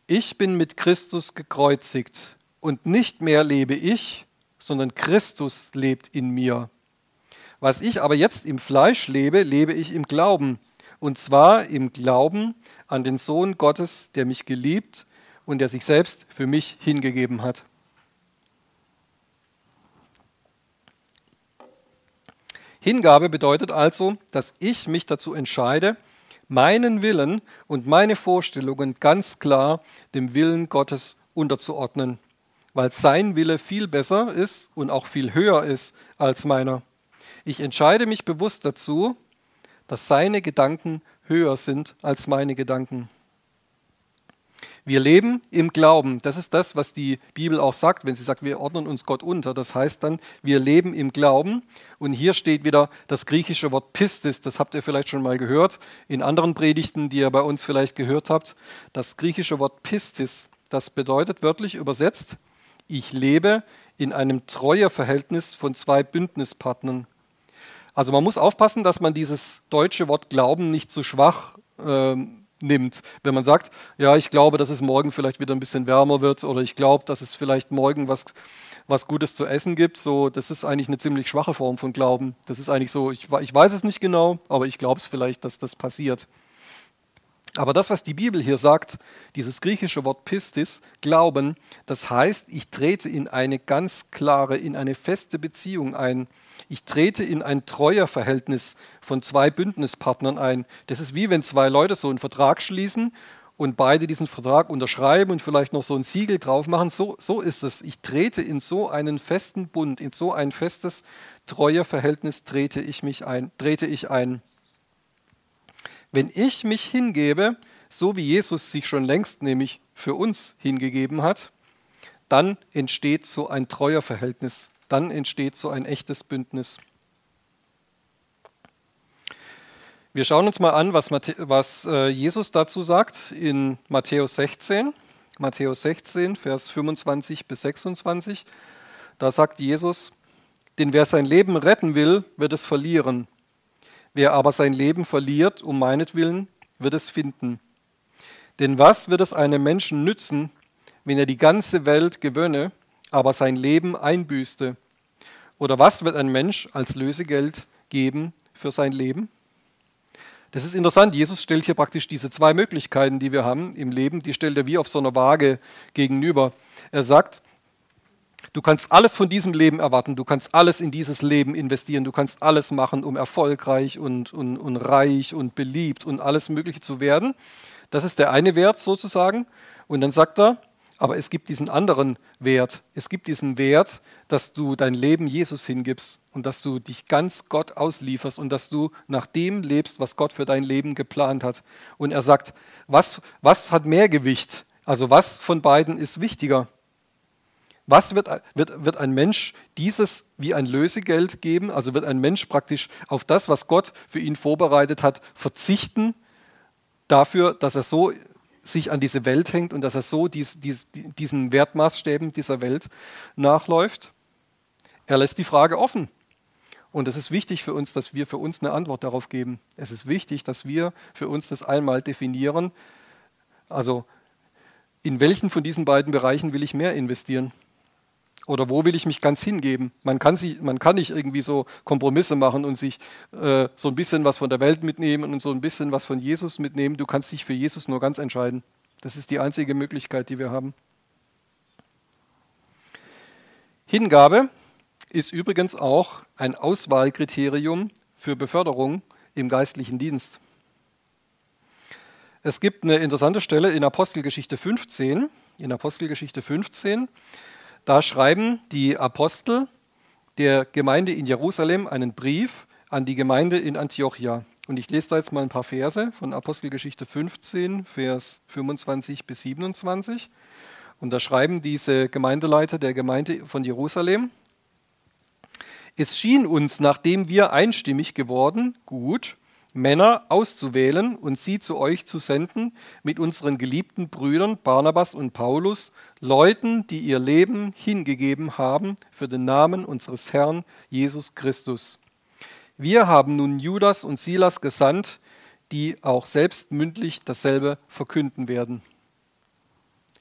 Speaker 1: ich bin mit Christus gekreuzigt und nicht mehr lebe ich, sondern Christus lebt in mir. Was ich aber jetzt im Fleisch lebe, lebe ich im Glauben. Und zwar im Glauben an den Sohn Gottes, der mich geliebt und der sich selbst für mich hingegeben hat. Hingabe bedeutet also, dass ich mich dazu entscheide, meinen Willen und meine Vorstellungen ganz klar dem Willen Gottes unterzuordnen, weil sein Wille viel besser ist und auch viel höher ist als meiner. Ich entscheide mich bewusst dazu, dass seine Gedanken höher sind als meine Gedanken. Wir leben im Glauben. Das ist das, was die Bibel auch sagt, wenn sie sagt, wir ordnen uns Gott unter. Das heißt dann, wir leben im Glauben. Und hier steht wieder das griechische Wort Pistis. Das habt ihr vielleicht schon mal gehört in anderen Predigten, die ihr bei uns vielleicht gehört habt. Das griechische Wort Pistis, das bedeutet wörtlich übersetzt, ich lebe in einem Treueverhältnis von zwei Bündnispartnern. Also man muss aufpassen, dass man dieses deutsche Wort Glauben nicht zu schwach ähm, nimmt. Wenn man sagt, ja, ich glaube, dass es morgen vielleicht wieder ein bisschen wärmer wird oder ich glaube, dass es vielleicht morgen was, was Gutes zu essen gibt, so, das ist eigentlich eine ziemlich schwache Form von Glauben. Das ist eigentlich so, ich, ich weiß es nicht genau, aber ich glaube es vielleicht, dass das passiert. Aber das, was die Bibel hier sagt, dieses griechische Wort Pistis, Glauben, das heißt, ich trete in eine ganz klare, in eine feste Beziehung ein ich trete in ein Treuerverhältnis von zwei Bündnispartnern ein. Das ist wie wenn zwei Leute so einen Vertrag schließen und beide diesen Vertrag unterschreiben und vielleicht noch so ein Siegel drauf machen. So, so ist es. Ich trete in so einen festen Bund, in so ein festes Treuerverhältnis trete ich mich ein, trete ich ein. Wenn ich mich hingebe, so wie Jesus sich schon längst nämlich für uns hingegeben hat, dann entsteht so ein Treuerverhältnis dann entsteht so ein echtes Bündnis. Wir schauen uns mal an, was, was äh, Jesus dazu sagt in Matthäus 16. Matthäus 16, Vers 25 bis 26. Da sagt Jesus, denn wer sein Leben retten will, wird es verlieren. Wer aber sein Leben verliert, um meinetwillen, wird es finden. Denn was wird es einem Menschen nützen, wenn er die ganze Welt gewönne aber sein Leben einbüßte? Oder was wird ein Mensch als Lösegeld geben für sein Leben? Das ist interessant. Jesus stellt hier praktisch diese zwei Möglichkeiten, die wir haben im Leben, die stellt er wie auf so einer Waage gegenüber. Er sagt, du kannst alles von diesem Leben erwarten, du kannst alles in dieses Leben investieren, du kannst alles machen, um erfolgreich und, und, und reich und beliebt und alles Mögliche zu werden. Das ist der eine Wert sozusagen. Und dann sagt er, Aber es gibt diesen anderen Wert. Es gibt diesen Wert, dass du dein Leben Jesus hingibst und dass du dich ganz Gott auslieferst und dass du nach dem lebst, was Gott für dein Leben geplant hat. Und er sagt, was, was hat mehr Gewicht? Also was von beiden ist wichtiger? Was wird, wird, wird ein Mensch dieses wie ein Lösegeld geben? Also wird ein Mensch praktisch auf das, was Gott für ihn vorbereitet hat, verzichten, dafür, dass er so sich an diese Welt hängt und dass er so dies, dies, diesen Wertmaßstäben dieser Welt nachläuft? Er lässt die Frage offen. Und es ist wichtig für uns, dass wir für uns eine Antwort darauf geben. Es ist wichtig, dass wir für uns das einmal definieren. Also in welchen von diesen beiden Bereichen will ich mehr investieren? Oder wo will ich mich ganz hingeben? Man kann, sich, man kann nicht irgendwie so Kompromisse machen und sich äh, so ein bisschen was von der Welt mitnehmen und so ein bisschen was von Jesus mitnehmen. Du kannst dich für Jesus nur ganz entscheiden. Das ist die einzige Möglichkeit, die wir haben. Hingabe ist übrigens auch ein Auswahlkriterium für Beförderung im geistlichen Dienst. Es gibt eine interessante Stelle in Apostelgeschichte 15. In Apostelgeschichte 15 da schreiben die Apostel der Gemeinde in Jerusalem einen Brief an die Gemeinde in Antiochia. Und ich lese da jetzt mal ein paar Verse von Apostelgeschichte 15, Vers 25 bis 27. Und da schreiben diese Gemeindeleiter der Gemeinde von Jerusalem, es schien uns, nachdem wir einstimmig geworden, gut, Männer auszuwählen und sie zu euch zu senden mit unseren geliebten Brüdern Barnabas und Paulus, Leuten, die ihr Leben hingegeben haben für den Namen unseres Herrn Jesus Christus. Wir haben nun Judas und Silas gesandt, die auch selbst mündlich dasselbe verkünden werden.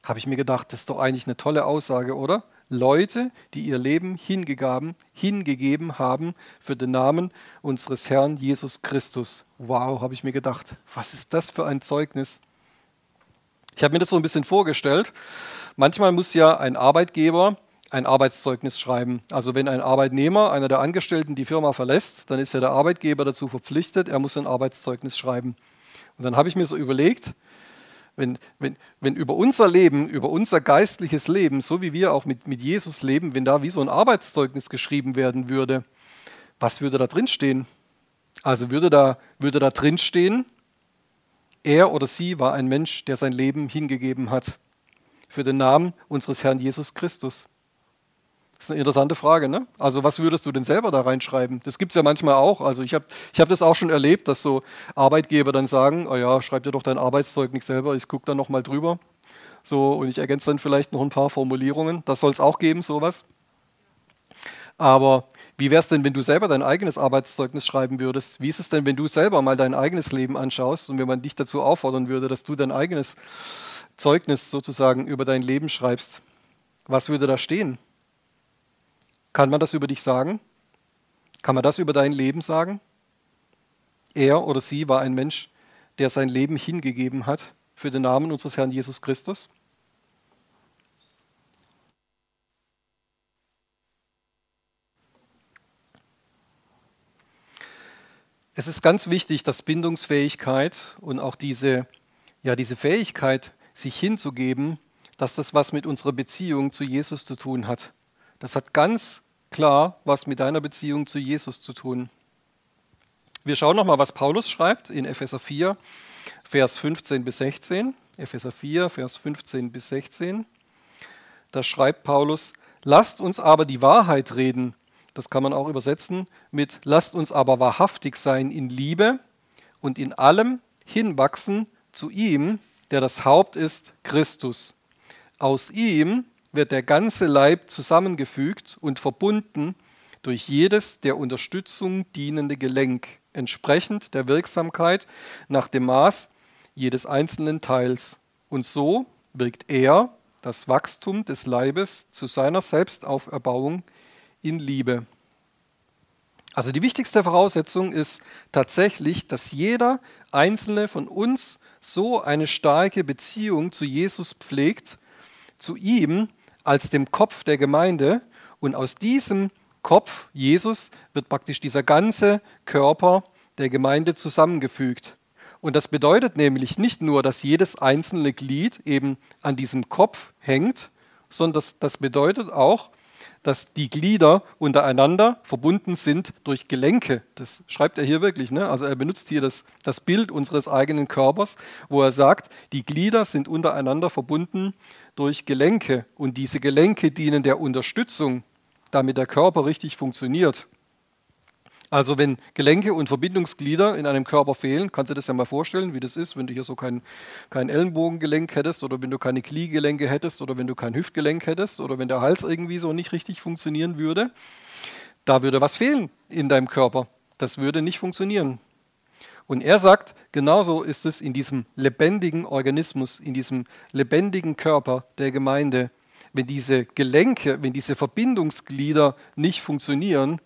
Speaker 1: Habe ich mir gedacht, das ist doch eigentlich eine tolle Aussage, oder? Leute, die ihr Leben hingegeben, hingegeben haben für den Namen unseres Herrn Jesus Christus. Wow, habe ich mir gedacht, was ist das für ein Zeugnis? Ich habe mir das so ein bisschen vorgestellt. Manchmal muss ja ein Arbeitgeber ein Arbeitszeugnis schreiben. Also wenn ein Arbeitnehmer, einer der Angestellten, die Firma verlässt, dann ist ja der Arbeitgeber dazu verpflichtet, er muss ein Arbeitszeugnis schreiben. Und dann habe ich mir so überlegt, wenn, wenn, wenn über unser Leben, über unser geistliches Leben, so wie wir auch mit, mit Jesus leben, wenn da wie so ein Arbeitszeugnis geschrieben werden würde, was würde da drin stehen? Also würde da, würde da drin stehen, er oder sie war ein Mensch, der sein Leben hingegeben hat für den Namen unseres Herrn Jesus Christus. Das ist eine interessante Frage. Ne? Also was würdest du denn selber da reinschreiben? Das gibt es ja manchmal auch. Also ich habe ich hab das auch schon erlebt, dass so Arbeitgeber dann sagen, oh ja, schreib dir doch dein Arbeitszeugnis selber, ich gucke dann nochmal drüber. So, und ich ergänze dann vielleicht noch ein paar Formulierungen. Das soll es auch geben, sowas. Aber wie wäre es denn, wenn du selber dein eigenes Arbeitszeugnis schreiben würdest? Wie ist es denn, wenn du selber mal dein eigenes Leben anschaust und wenn man dich dazu auffordern würde, dass du dein eigenes Zeugnis sozusagen über dein Leben schreibst? Was würde da stehen? Kann man das über dich sagen? Kann man das über dein Leben sagen? Er oder sie war ein Mensch, der sein Leben hingegeben hat für den Namen unseres Herrn Jesus Christus. Es ist ganz wichtig, dass Bindungsfähigkeit und auch diese, ja, diese Fähigkeit, sich hinzugeben, dass das was mit unserer Beziehung zu Jesus zu tun hat. Das hat ganz klar was mit deiner Beziehung zu Jesus zu tun. Wir schauen nochmal, was Paulus schreibt in Epheser 4, Vers 15 bis 16. Epheser 4, Vers 15 bis 16. Da schreibt Paulus, lasst uns aber die Wahrheit reden. Das kann man auch übersetzen mit, lasst uns aber wahrhaftig sein in Liebe und in allem hinwachsen zu ihm, der das Haupt ist, Christus. Aus ihm wird der ganze Leib zusammengefügt und verbunden durch jedes der Unterstützung dienende Gelenk, entsprechend der Wirksamkeit nach dem Maß jedes einzelnen Teils. Und so wirkt er das Wachstum des Leibes zu seiner Selbstauferbauung in Liebe. Also die wichtigste Voraussetzung ist tatsächlich, dass jeder einzelne von uns so eine starke Beziehung zu Jesus pflegt, zu ihm als dem Kopf der Gemeinde. Und aus diesem Kopf, Jesus, wird praktisch dieser ganze Körper der Gemeinde zusammengefügt. Und das bedeutet nämlich nicht nur, dass jedes einzelne Glied eben an diesem Kopf hängt, sondern das, das bedeutet auch, dass die Glieder untereinander verbunden sind durch Gelenke. Das schreibt er hier wirklich. Ne? Also er benutzt hier das, das Bild unseres eigenen Körpers, wo er sagt, die Glieder sind untereinander verbunden durch Gelenke. Und diese Gelenke dienen der Unterstützung, damit der Körper richtig funktioniert. Also wenn Gelenke und Verbindungsglieder in einem Körper fehlen, kannst du dir das ja mal vorstellen, wie das ist, wenn du hier so kein, kein Ellenbogengelenk hättest oder wenn du keine Kniegelenke hättest oder wenn du kein Hüftgelenk hättest oder wenn der Hals irgendwie so nicht richtig funktionieren würde. Da würde was fehlen in deinem Körper. Das würde nicht funktionieren. Und er sagt, genauso ist es in diesem lebendigen Organismus, in diesem lebendigen Körper der Gemeinde. Wenn diese Gelenke, wenn diese Verbindungsglieder nicht funktionieren,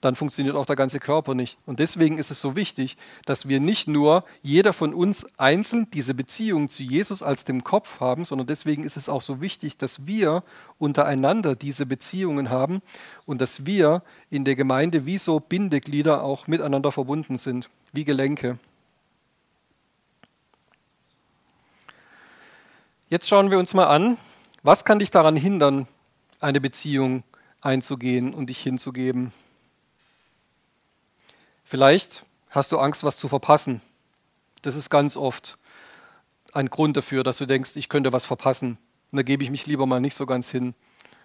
Speaker 1: dann funktioniert auch der ganze Körper nicht. Und deswegen ist es so wichtig, dass wir nicht nur jeder von uns einzeln diese Beziehung zu Jesus als dem Kopf haben, sondern deswegen ist es auch so wichtig, dass wir untereinander diese Beziehungen haben und dass wir in der Gemeinde wie so Bindeglieder auch miteinander verbunden sind, wie Gelenke. Jetzt schauen wir uns mal an, was kann dich daran hindern, eine Beziehung einzugehen und dich hinzugeben. Vielleicht hast du Angst, was zu verpassen. Das ist ganz oft ein Grund dafür, dass du denkst, ich könnte was verpassen. Und da gebe ich mich lieber mal nicht so ganz hin.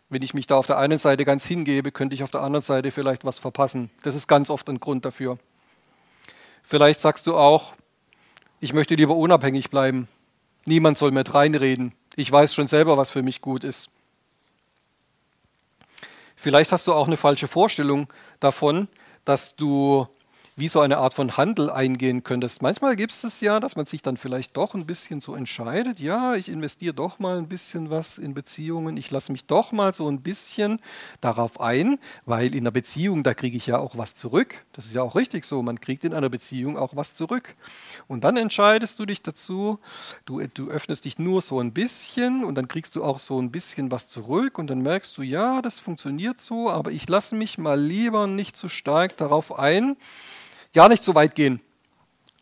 Speaker 1: Wenn ich mich da auf der einen Seite ganz hingebe, könnte ich auf der anderen Seite vielleicht was verpassen. Das ist ganz oft ein Grund dafür. Vielleicht sagst du auch, ich möchte lieber unabhängig bleiben. Niemand soll mir reinreden. Ich weiß schon selber, was für mich gut ist. Vielleicht hast du auch eine falsche Vorstellung davon, dass du wie so eine Art von Handel eingehen könntest. Manchmal gibt es ja, dass man sich dann vielleicht doch ein bisschen so entscheidet, ja, ich investiere doch mal ein bisschen was in Beziehungen, ich lasse mich doch mal so ein bisschen darauf ein, weil in einer Beziehung, da kriege ich ja auch was zurück. Das ist ja auch richtig so, man kriegt in einer Beziehung auch was zurück. Und dann entscheidest du dich dazu, du, du öffnest dich nur so ein bisschen und dann kriegst du auch so ein bisschen was zurück und dann merkst du, ja, das funktioniert so, aber ich lasse mich mal lieber nicht zu stark darauf ein, ja nicht so weit gehen.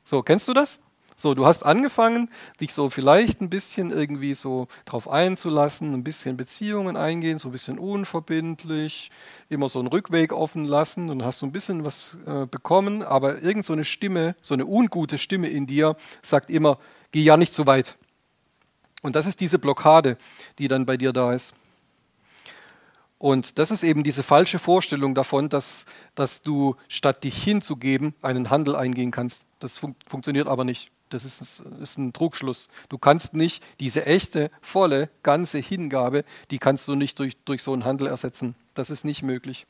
Speaker 1: So, kennst du das? So, du hast angefangen, dich so vielleicht ein bisschen irgendwie so drauf einzulassen, ein bisschen Beziehungen eingehen, so ein bisschen unverbindlich, immer so einen Rückweg offen lassen und hast so ein bisschen was äh, bekommen, aber irgend so eine Stimme, so eine ungute Stimme in dir sagt immer, geh ja nicht so weit. Und das ist diese Blockade, die dann bei dir da ist. Und das ist eben diese falsche Vorstellung davon, dass, dass du statt dich hinzugeben einen Handel eingehen kannst. Das fun funktioniert aber nicht. Das ist, ist ein Trugschluss. Du kannst nicht diese echte, volle, ganze Hingabe, die kannst du nicht durch, durch so einen Handel ersetzen. Das ist nicht möglich.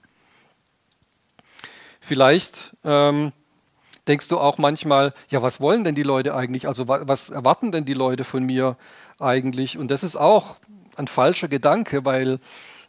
Speaker 1: Vielleicht ähm, denkst du auch manchmal, ja, was wollen denn die Leute eigentlich? Also was erwarten denn die Leute von mir eigentlich? Und das ist auch ein falscher Gedanke, weil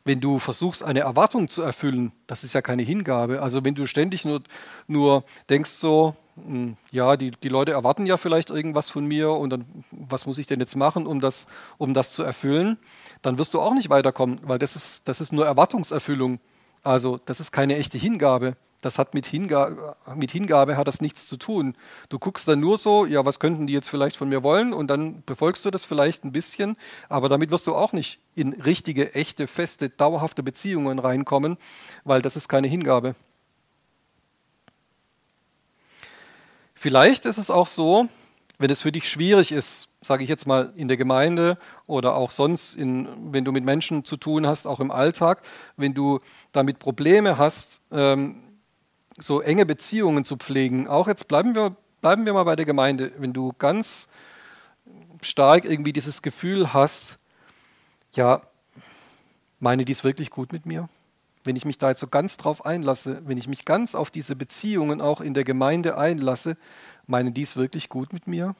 Speaker 1: wenn du versuchst, eine Erwartung zu erfüllen, das ist ja keine Hingabe. Also wenn du ständig nur, nur denkst so, hm, ja, die, die Leute erwarten ja vielleicht irgendwas von mir und dann, was muss ich denn jetzt machen, um das, um das zu erfüllen, dann wirst du auch nicht weiterkommen, weil das ist, das ist nur Erwartungserfüllung. Also das ist keine echte Hingabe. Das hat mit Hingabe, mit Hingabe hat das nichts zu tun. Du guckst dann nur so, ja, was könnten die jetzt vielleicht von mir wollen und dann befolgst du das vielleicht ein bisschen, aber damit wirst du auch nicht in richtige, echte, feste, dauerhafte Beziehungen reinkommen, weil das ist keine Hingabe. Vielleicht ist es auch so, wenn es für dich schwierig ist, sage ich jetzt mal in der Gemeinde oder auch sonst, in, wenn du mit Menschen zu tun hast, auch im Alltag, wenn du damit Probleme hast, ähm, so enge Beziehungen zu pflegen. Auch jetzt bleiben wir, bleiben wir mal bei der Gemeinde. Wenn du ganz stark irgendwie dieses Gefühl hast, ja, meine die es wirklich gut mit mir? Wenn ich mich da jetzt so ganz drauf einlasse, wenn ich mich ganz auf diese Beziehungen auch in der Gemeinde einlasse, meinen die es wirklich gut mit mir?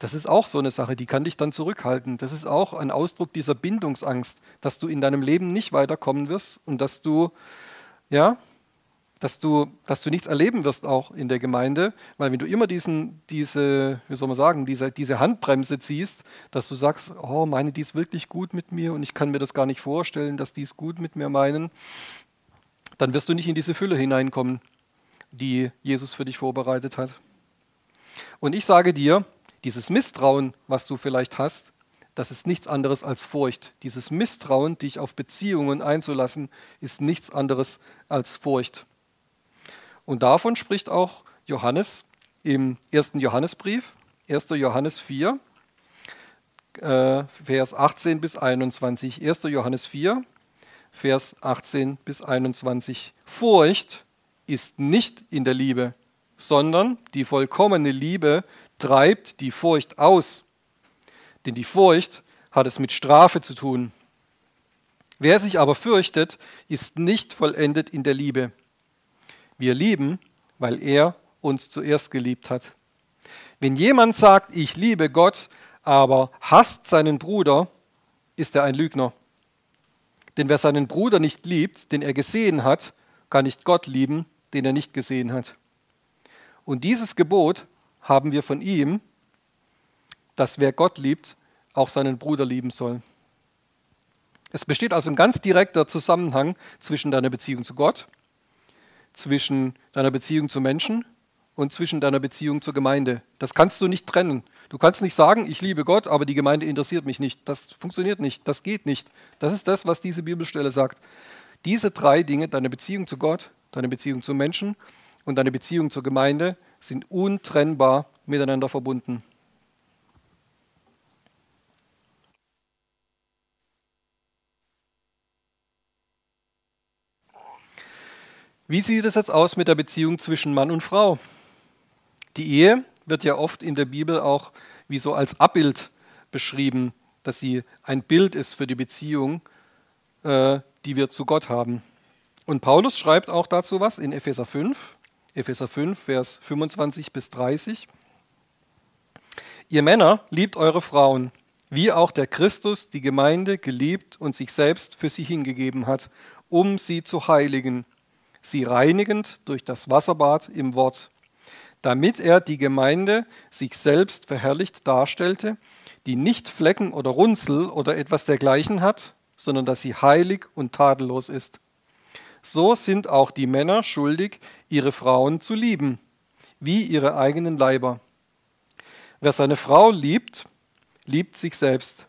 Speaker 1: Das ist auch so eine Sache, die kann dich dann zurückhalten. Das ist auch ein Ausdruck dieser Bindungsangst, dass du in deinem Leben nicht weiterkommen wirst und dass du, ja, dass du, dass du nichts erleben wirst auch in der Gemeinde, weil wenn du immer diesen, diese, wie soll man sagen, diese, diese Handbremse ziehst, dass du sagst, oh, meine die ist wirklich gut mit mir und ich kann mir das gar nicht vorstellen, dass die es gut mit mir meinen, dann wirst du nicht in diese Fülle hineinkommen, die Jesus für dich vorbereitet hat. Und ich sage dir, dieses Misstrauen, was du vielleicht hast, das ist nichts anderes als Furcht. Dieses Misstrauen, dich auf Beziehungen einzulassen, ist nichts anderes als Furcht. Und davon spricht auch Johannes im ersten Johannesbrief, 1. Johannes 4, äh, Vers 18 bis 21. 1. Johannes 4, Vers 18 bis 21. Furcht ist nicht in der Liebe, sondern die vollkommene Liebe treibt die Furcht aus. Denn die Furcht hat es mit Strafe zu tun. Wer sich aber fürchtet, ist nicht vollendet in der Liebe. Wir lieben, weil er uns zuerst geliebt hat. Wenn jemand sagt, ich liebe Gott, aber hasst seinen Bruder, ist er ein Lügner. Denn wer seinen Bruder nicht liebt, den er gesehen hat, kann nicht Gott lieben, den er nicht gesehen hat. Und dieses Gebot haben wir von ihm, dass wer Gott liebt, auch seinen Bruder lieben soll. Es besteht also ein ganz direkter Zusammenhang zwischen deiner Beziehung zu Gott, zwischen deiner Beziehung zu Menschen und zwischen deiner Beziehung zur Gemeinde. Das kannst du nicht trennen. Du kannst nicht sagen, ich liebe Gott, aber die Gemeinde interessiert mich nicht. Das funktioniert nicht, das geht nicht. Das ist das, was diese Bibelstelle sagt. Diese drei Dinge, deine Beziehung zu Gott, deine Beziehung zu Menschen und deine Beziehung zur Gemeinde, sind untrennbar miteinander verbunden. Wie sieht es jetzt aus mit der Beziehung zwischen Mann und Frau? Die Ehe wird ja oft in der Bibel auch wie so als Abbild beschrieben, dass sie ein Bild ist für die Beziehung, äh, die wir zu Gott haben. Und Paulus schreibt auch dazu was in Epheser 5, Epheser 5, Vers 25 bis 30. Ihr Männer liebt eure Frauen, wie auch der Christus die Gemeinde geliebt und sich selbst für sie hingegeben hat, um sie zu heiligen sie reinigend durch das Wasserbad im Wort, damit er die Gemeinde sich selbst verherrlicht darstellte, die nicht Flecken oder Runzel oder etwas dergleichen hat, sondern dass sie heilig und tadellos ist. So sind auch die Männer schuldig, ihre Frauen zu lieben, wie ihre eigenen Leiber. Wer seine Frau liebt, liebt sich selbst.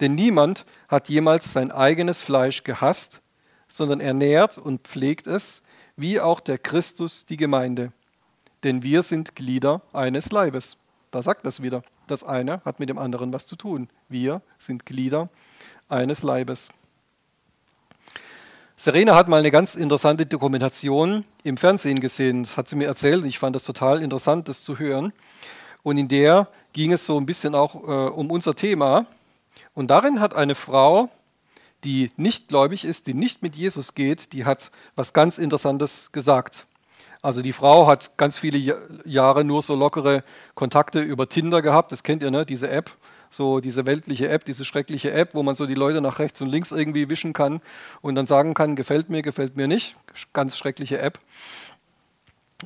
Speaker 1: Denn niemand hat jemals sein eigenes Fleisch gehasst, sondern ernährt und pflegt es, wie auch der Christus die Gemeinde. Denn wir sind Glieder eines Leibes. Da sagt das wieder. Das eine hat mit dem anderen was zu tun. Wir sind Glieder eines Leibes. Serena hat mal eine ganz interessante Dokumentation im Fernsehen gesehen. Das hat sie mir erzählt. Ich fand das total interessant, das zu hören. Und in der ging es so ein bisschen auch äh, um unser Thema. Und darin hat eine Frau die nicht gläubig ist, die nicht mit Jesus geht, die hat was ganz Interessantes gesagt. Also die Frau hat ganz viele Jahre nur so lockere Kontakte über Tinder gehabt, das kennt ihr, ne? diese App, so diese weltliche App, diese schreckliche App, wo man so die Leute nach rechts und links irgendwie wischen kann und dann sagen kann, gefällt mir, gefällt mir nicht. Ganz schreckliche App.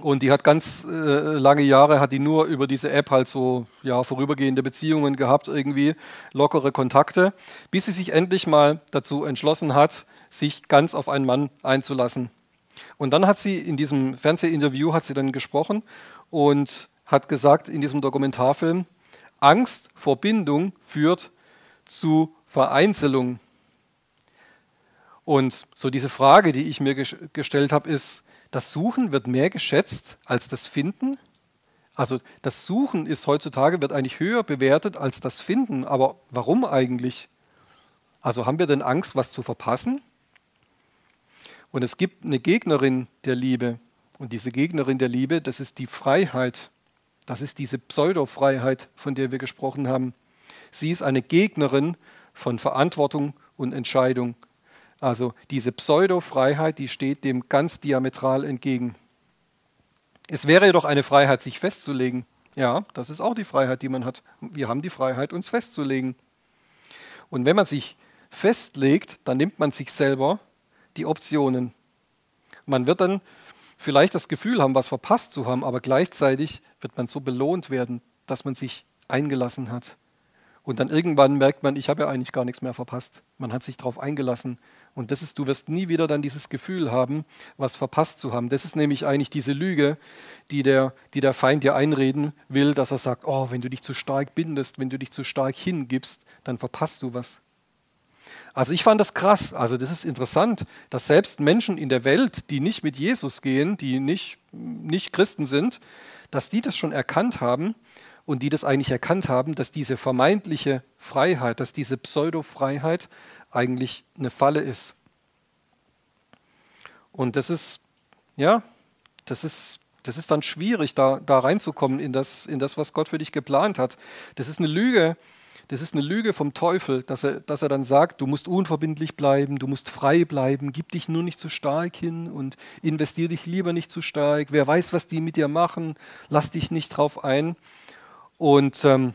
Speaker 1: Und die hat ganz äh, lange Jahre, hat die nur über diese App halt so ja, vorübergehende Beziehungen gehabt, irgendwie lockere Kontakte, bis sie sich endlich mal dazu entschlossen hat, sich ganz auf einen Mann einzulassen. Und dann hat sie in diesem Fernsehinterview hat sie dann gesprochen und hat gesagt in diesem Dokumentarfilm, Angst vor Bindung führt zu Vereinzelung. Und so diese Frage, die ich mir gestellt habe, ist, das Suchen wird mehr geschätzt als das Finden. Also das Suchen ist heutzutage wird eigentlich höher bewertet als das Finden. Aber warum eigentlich? Also haben wir denn Angst, was zu verpassen? Und es gibt eine Gegnerin der Liebe. Und diese Gegnerin der Liebe, das ist die Freiheit. Das ist diese Pseudo-Freiheit, von der wir gesprochen haben. Sie ist eine Gegnerin von Verantwortung und Entscheidung. Also diese Pseudo-Freiheit, die steht dem ganz diametral entgegen. Es wäre jedoch eine Freiheit, sich festzulegen. Ja, das ist auch die Freiheit, die man hat. Wir haben die Freiheit, uns festzulegen. Und wenn man sich festlegt, dann nimmt man sich selber die Optionen. Man wird dann vielleicht das Gefühl haben, was verpasst zu haben, aber gleichzeitig wird man so belohnt werden, dass man sich eingelassen hat. Und dann irgendwann merkt man, ich habe ja eigentlich gar nichts mehr verpasst. Man hat sich darauf eingelassen. Und das ist, du wirst nie wieder dann dieses Gefühl haben, was verpasst zu haben. Das ist nämlich eigentlich diese Lüge, die der, die der Feind dir einreden will, dass er sagt, oh, wenn du dich zu stark bindest, wenn du dich zu stark hingibst, dann verpasst du was. Also ich fand das krass. Also das ist interessant, dass selbst Menschen in der Welt, die nicht mit Jesus gehen, die nicht, nicht Christen sind, dass die das schon erkannt haben und die das eigentlich erkannt haben, dass diese vermeintliche Freiheit, dass diese Pseudo-Freiheit eigentlich eine Falle ist. Und das ist, ja, das ist, das ist dann schwierig, da, da reinzukommen in das, in das, was Gott für dich geplant hat. Das ist eine Lüge, das ist eine Lüge vom Teufel, dass er, dass er dann sagt, du musst unverbindlich bleiben, du musst frei bleiben, gib dich nur nicht zu stark hin und investier dich lieber nicht zu stark. Wer weiß, was die mit dir machen, lass dich nicht drauf ein. Und ähm,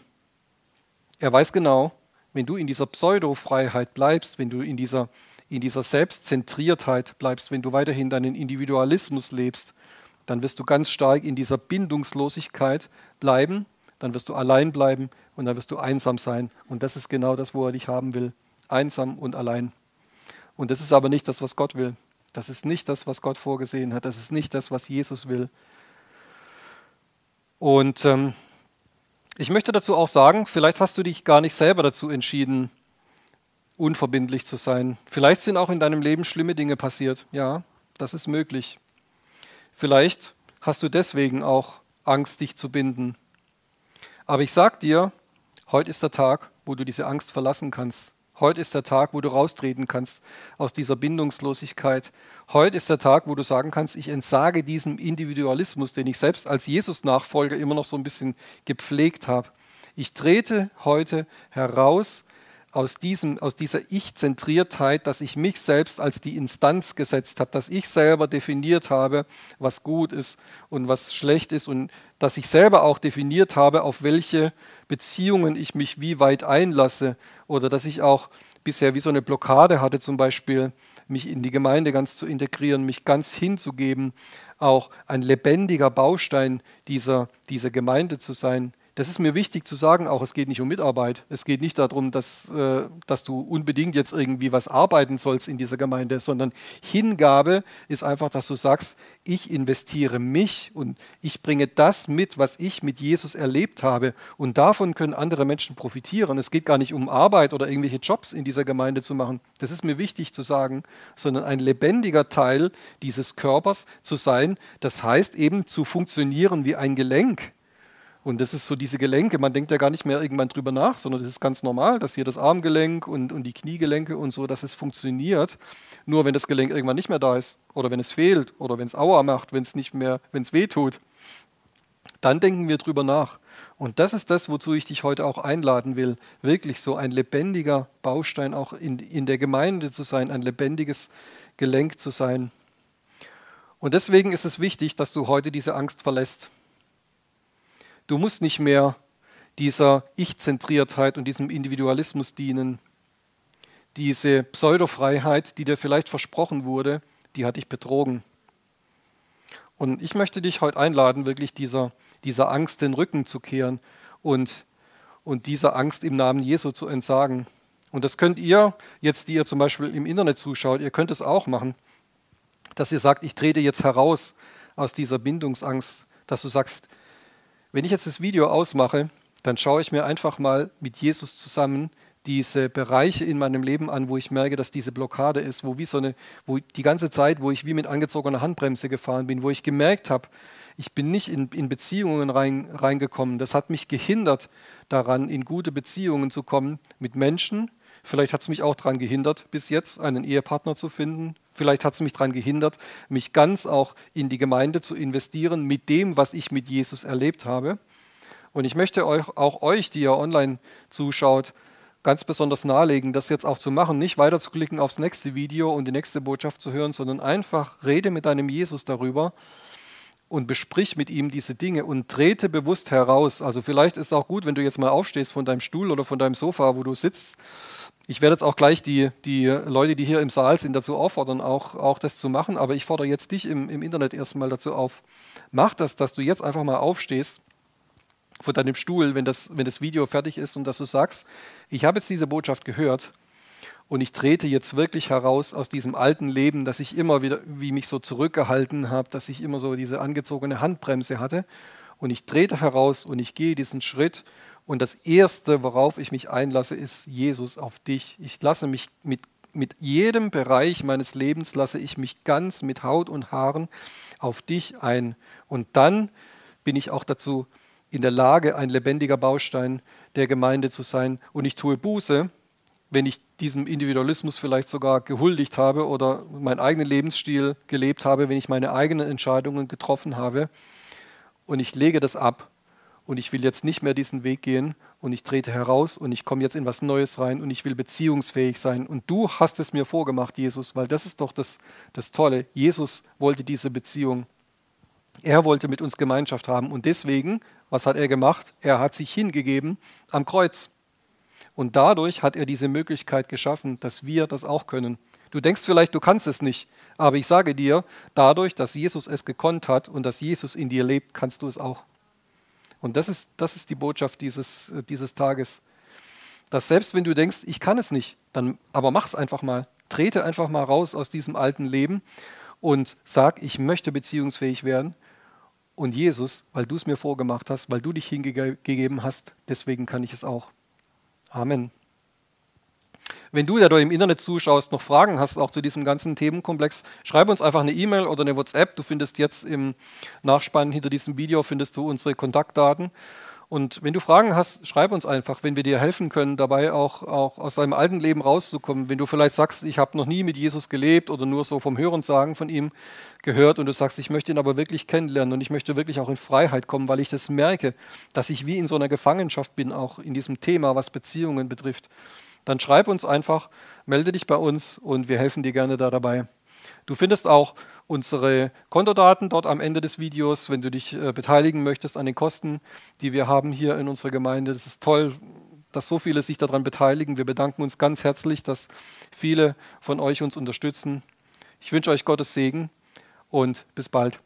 Speaker 1: er weiß genau, wenn du in dieser Pseudo-Freiheit bleibst, wenn du in dieser, in dieser Selbstzentriertheit bleibst, wenn du weiterhin deinen Individualismus lebst, dann wirst du ganz stark in dieser Bindungslosigkeit bleiben, dann wirst du allein bleiben und dann wirst du einsam sein. Und das ist genau das, wo er dich haben will. Einsam und allein. Und das ist aber nicht das, was Gott will. Das ist nicht das, was Gott vorgesehen hat. Das ist nicht das, was Jesus will. Und ähm, ich möchte dazu auch sagen, vielleicht hast du dich gar nicht selber dazu entschieden, unverbindlich zu sein. Vielleicht sind auch in deinem Leben schlimme Dinge passiert. Ja, das ist möglich. Vielleicht hast du deswegen auch Angst, dich zu binden. Aber ich sag dir, heute ist der Tag, wo du diese Angst verlassen kannst. Heute ist der Tag, wo du raustreten kannst aus dieser Bindungslosigkeit. Heute ist der Tag, wo du sagen kannst, ich entsage diesem Individualismus, den ich selbst als Jesus-Nachfolger immer noch so ein bisschen gepflegt habe. Ich trete heute heraus aus, diesem, aus dieser Ich-Zentriertheit, dass ich mich selbst als die Instanz gesetzt habe, dass ich selber definiert habe, was gut ist und was schlecht ist und dass ich selber auch definiert habe, auf welche Beziehungen ich mich wie weit einlasse oder dass ich auch bisher wie so eine Blockade hatte, zum Beispiel mich in die Gemeinde ganz zu integrieren, mich ganz hinzugeben, auch ein lebendiger Baustein dieser, dieser Gemeinde zu sein, das ist mir wichtig zu sagen, auch es geht nicht um Mitarbeit. Es geht nicht darum, dass, äh, dass du unbedingt jetzt irgendwie was arbeiten sollst in dieser Gemeinde, sondern Hingabe ist einfach, dass du sagst, ich investiere mich und ich bringe das mit, was ich mit Jesus erlebt habe. Und davon können andere Menschen profitieren. Es geht gar nicht um Arbeit oder irgendwelche Jobs in dieser Gemeinde zu machen. Das ist mir wichtig zu sagen, sondern ein lebendiger Teil dieses Körpers zu sein. Das heißt eben zu funktionieren wie ein Gelenk und das ist so diese Gelenke, man denkt ja gar nicht mehr irgendwann drüber nach, sondern das ist ganz normal, dass hier das Armgelenk und, und die Kniegelenke und so, dass es funktioniert. Nur wenn das Gelenk irgendwann nicht mehr da ist oder wenn es fehlt oder wenn es Aua macht, wenn es nicht mehr, wenn es weh tut, dann denken wir drüber nach. Und das ist das, wozu ich dich heute auch einladen will, wirklich so ein lebendiger Baustein auch in, in der Gemeinde zu sein, ein lebendiges Gelenk zu sein. Und deswegen ist es wichtig, dass du heute diese Angst verlässt. Du musst nicht mehr dieser Ich-Zentriertheit und diesem Individualismus dienen. Diese Pseudofreiheit, die dir vielleicht versprochen wurde, die hat dich betrogen. Und ich möchte dich heute einladen, wirklich dieser, dieser Angst den Rücken zu kehren und, und dieser Angst im Namen Jesu zu entsagen. Und das könnt ihr, jetzt die ihr zum Beispiel im Internet zuschaut, ihr könnt es auch machen, dass ihr sagt, ich trete jetzt heraus aus dieser Bindungsangst, dass du sagst, wenn ich jetzt das Video ausmache, dann schaue ich mir einfach mal mit Jesus zusammen diese Bereiche in meinem Leben an, wo ich merke, dass diese Blockade ist, wo wie so eine, wo die ganze Zeit, wo ich wie mit angezogener Handbremse gefahren bin, wo ich gemerkt habe, ich bin nicht in, in Beziehungen rein, reingekommen. Das hat mich gehindert daran, in gute Beziehungen zu kommen mit Menschen. Vielleicht hat es mich auch daran gehindert, bis jetzt einen Ehepartner zu finden. Vielleicht hat es mich daran gehindert, mich ganz auch in die Gemeinde zu investieren mit dem, was ich mit Jesus erlebt habe. Und ich möchte euch, auch euch, die ihr online zuschaut, ganz besonders nahelegen, das jetzt auch zu machen, nicht weiter zu klicken aufs nächste Video und die nächste Botschaft zu hören, sondern einfach rede mit deinem Jesus darüber und besprich mit ihm diese Dinge und trete bewusst heraus. Also vielleicht ist es auch gut, wenn du jetzt mal aufstehst von deinem Stuhl oder von deinem Sofa, wo du sitzt ich werde jetzt auch gleich die, die Leute, die hier im Saal sind, dazu auffordern, auch, auch das zu machen. Aber ich fordere jetzt dich im, im Internet erstmal dazu auf. Mach das, dass du jetzt einfach mal aufstehst von deinem Stuhl, wenn das, wenn das Video fertig ist und dass du sagst, ich habe jetzt diese Botschaft gehört und ich trete jetzt wirklich heraus aus diesem alten Leben, dass ich immer wieder, wie mich so zurückgehalten habe, dass ich immer so diese angezogene Handbremse hatte. Und ich trete heraus und ich gehe diesen Schritt. Und das Erste, worauf ich mich einlasse, ist Jesus auf dich. Ich lasse mich mit, mit jedem Bereich meines Lebens, lasse ich mich ganz mit Haut und Haaren auf dich ein. Und dann bin ich auch dazu in der Lage, ein lebendiger Baustein der Gemeinde zu sein. Und ich tue Buße, wenn ich diesem Individualismus vielleicht sogar gehuldigt habe oder meinen eigenen Lebensstil gelebt habe, wenn ich meine eigenen Entscheidungen getroffen habe. Und ich lege das ab und ich will jetzt nicht mehr diesen Weg gehen und ich trete heraus und ich komme jetzt in was Neues rein und ich will beziehungsfähig sein. Und du hast es mir vorgemacht, Jesus, weil das ist doch das, das Tolle. Jesus wollte diese Beziehung. Er wollte mit uns Gemeinschaft haben und deswegen was hat er gemacht? Er hat sich hingegeben am Kreuz. Und dadurch hat er diese Möglichkeit geschaffen, dass wir das auch können. Du denkst vielleicht, du kannst es nicht, aber ich sage dir, dadurch, dass Jesus es gekonnt hat und dass Jesus in dir lebt, kannst du es auch. Und das ist, das ist die Botschaft dieses, dieses Tages. Dass selbst wenn du denkst, ich kann es nicht, dann aber mach es einfach mal. Trete einfach mal raus aus diesem alten Leben und sag, ich möchte beziehungsfähig werden und Jesus, weil du es mir vorgemacht hast, weil du dich hingegeben hast, deswegen kann ich es auch. Amen. Wenn du, der du im Internet zuschaust, noch Fragen hast, auch zu diesem ganzen Themenkomplex, schreib uns einfach eine E-Mail oder eine WhatsApp. Du findest jetzt im Nachspann hinter diesem Video findest du unsere Kontaktdaten und wenn du Fragen hast, schreib uns einfach, wenn wir dir helfen können, dabei auch, auch aus deinem alten Leben rauszukommen. Wenn du vielleicht sagst, ich habe noch nie mit Jesus gelebt oder nur so vom Hören sagen von ihm gehört und du sagst, ich möchte ihn aber wirklich kennenlernen und ich möchte wirklich auch in Freiheit kommen, weil ich das merke, dass ich wie in so einer Gefangenschaft bin, auch in diesem Thema, was Beziehungen betrifft, dann schreib uns einfach, melde dich bei uns und wir helfen dir gerne da dabei. Du findest auch unsere Kontodaten dort am Ende des Videos, wenn du dich äh, beteiligen möchtest an den Kosten, die wir haben hier in unserer Gemeinde. Das ist toll, dass so viele sich daran beteiligen. Wir bedanken uns ganz herzlich, dass viele von euch uns unterstützen. Ich wünsche euch Gottes Segen und bis bald.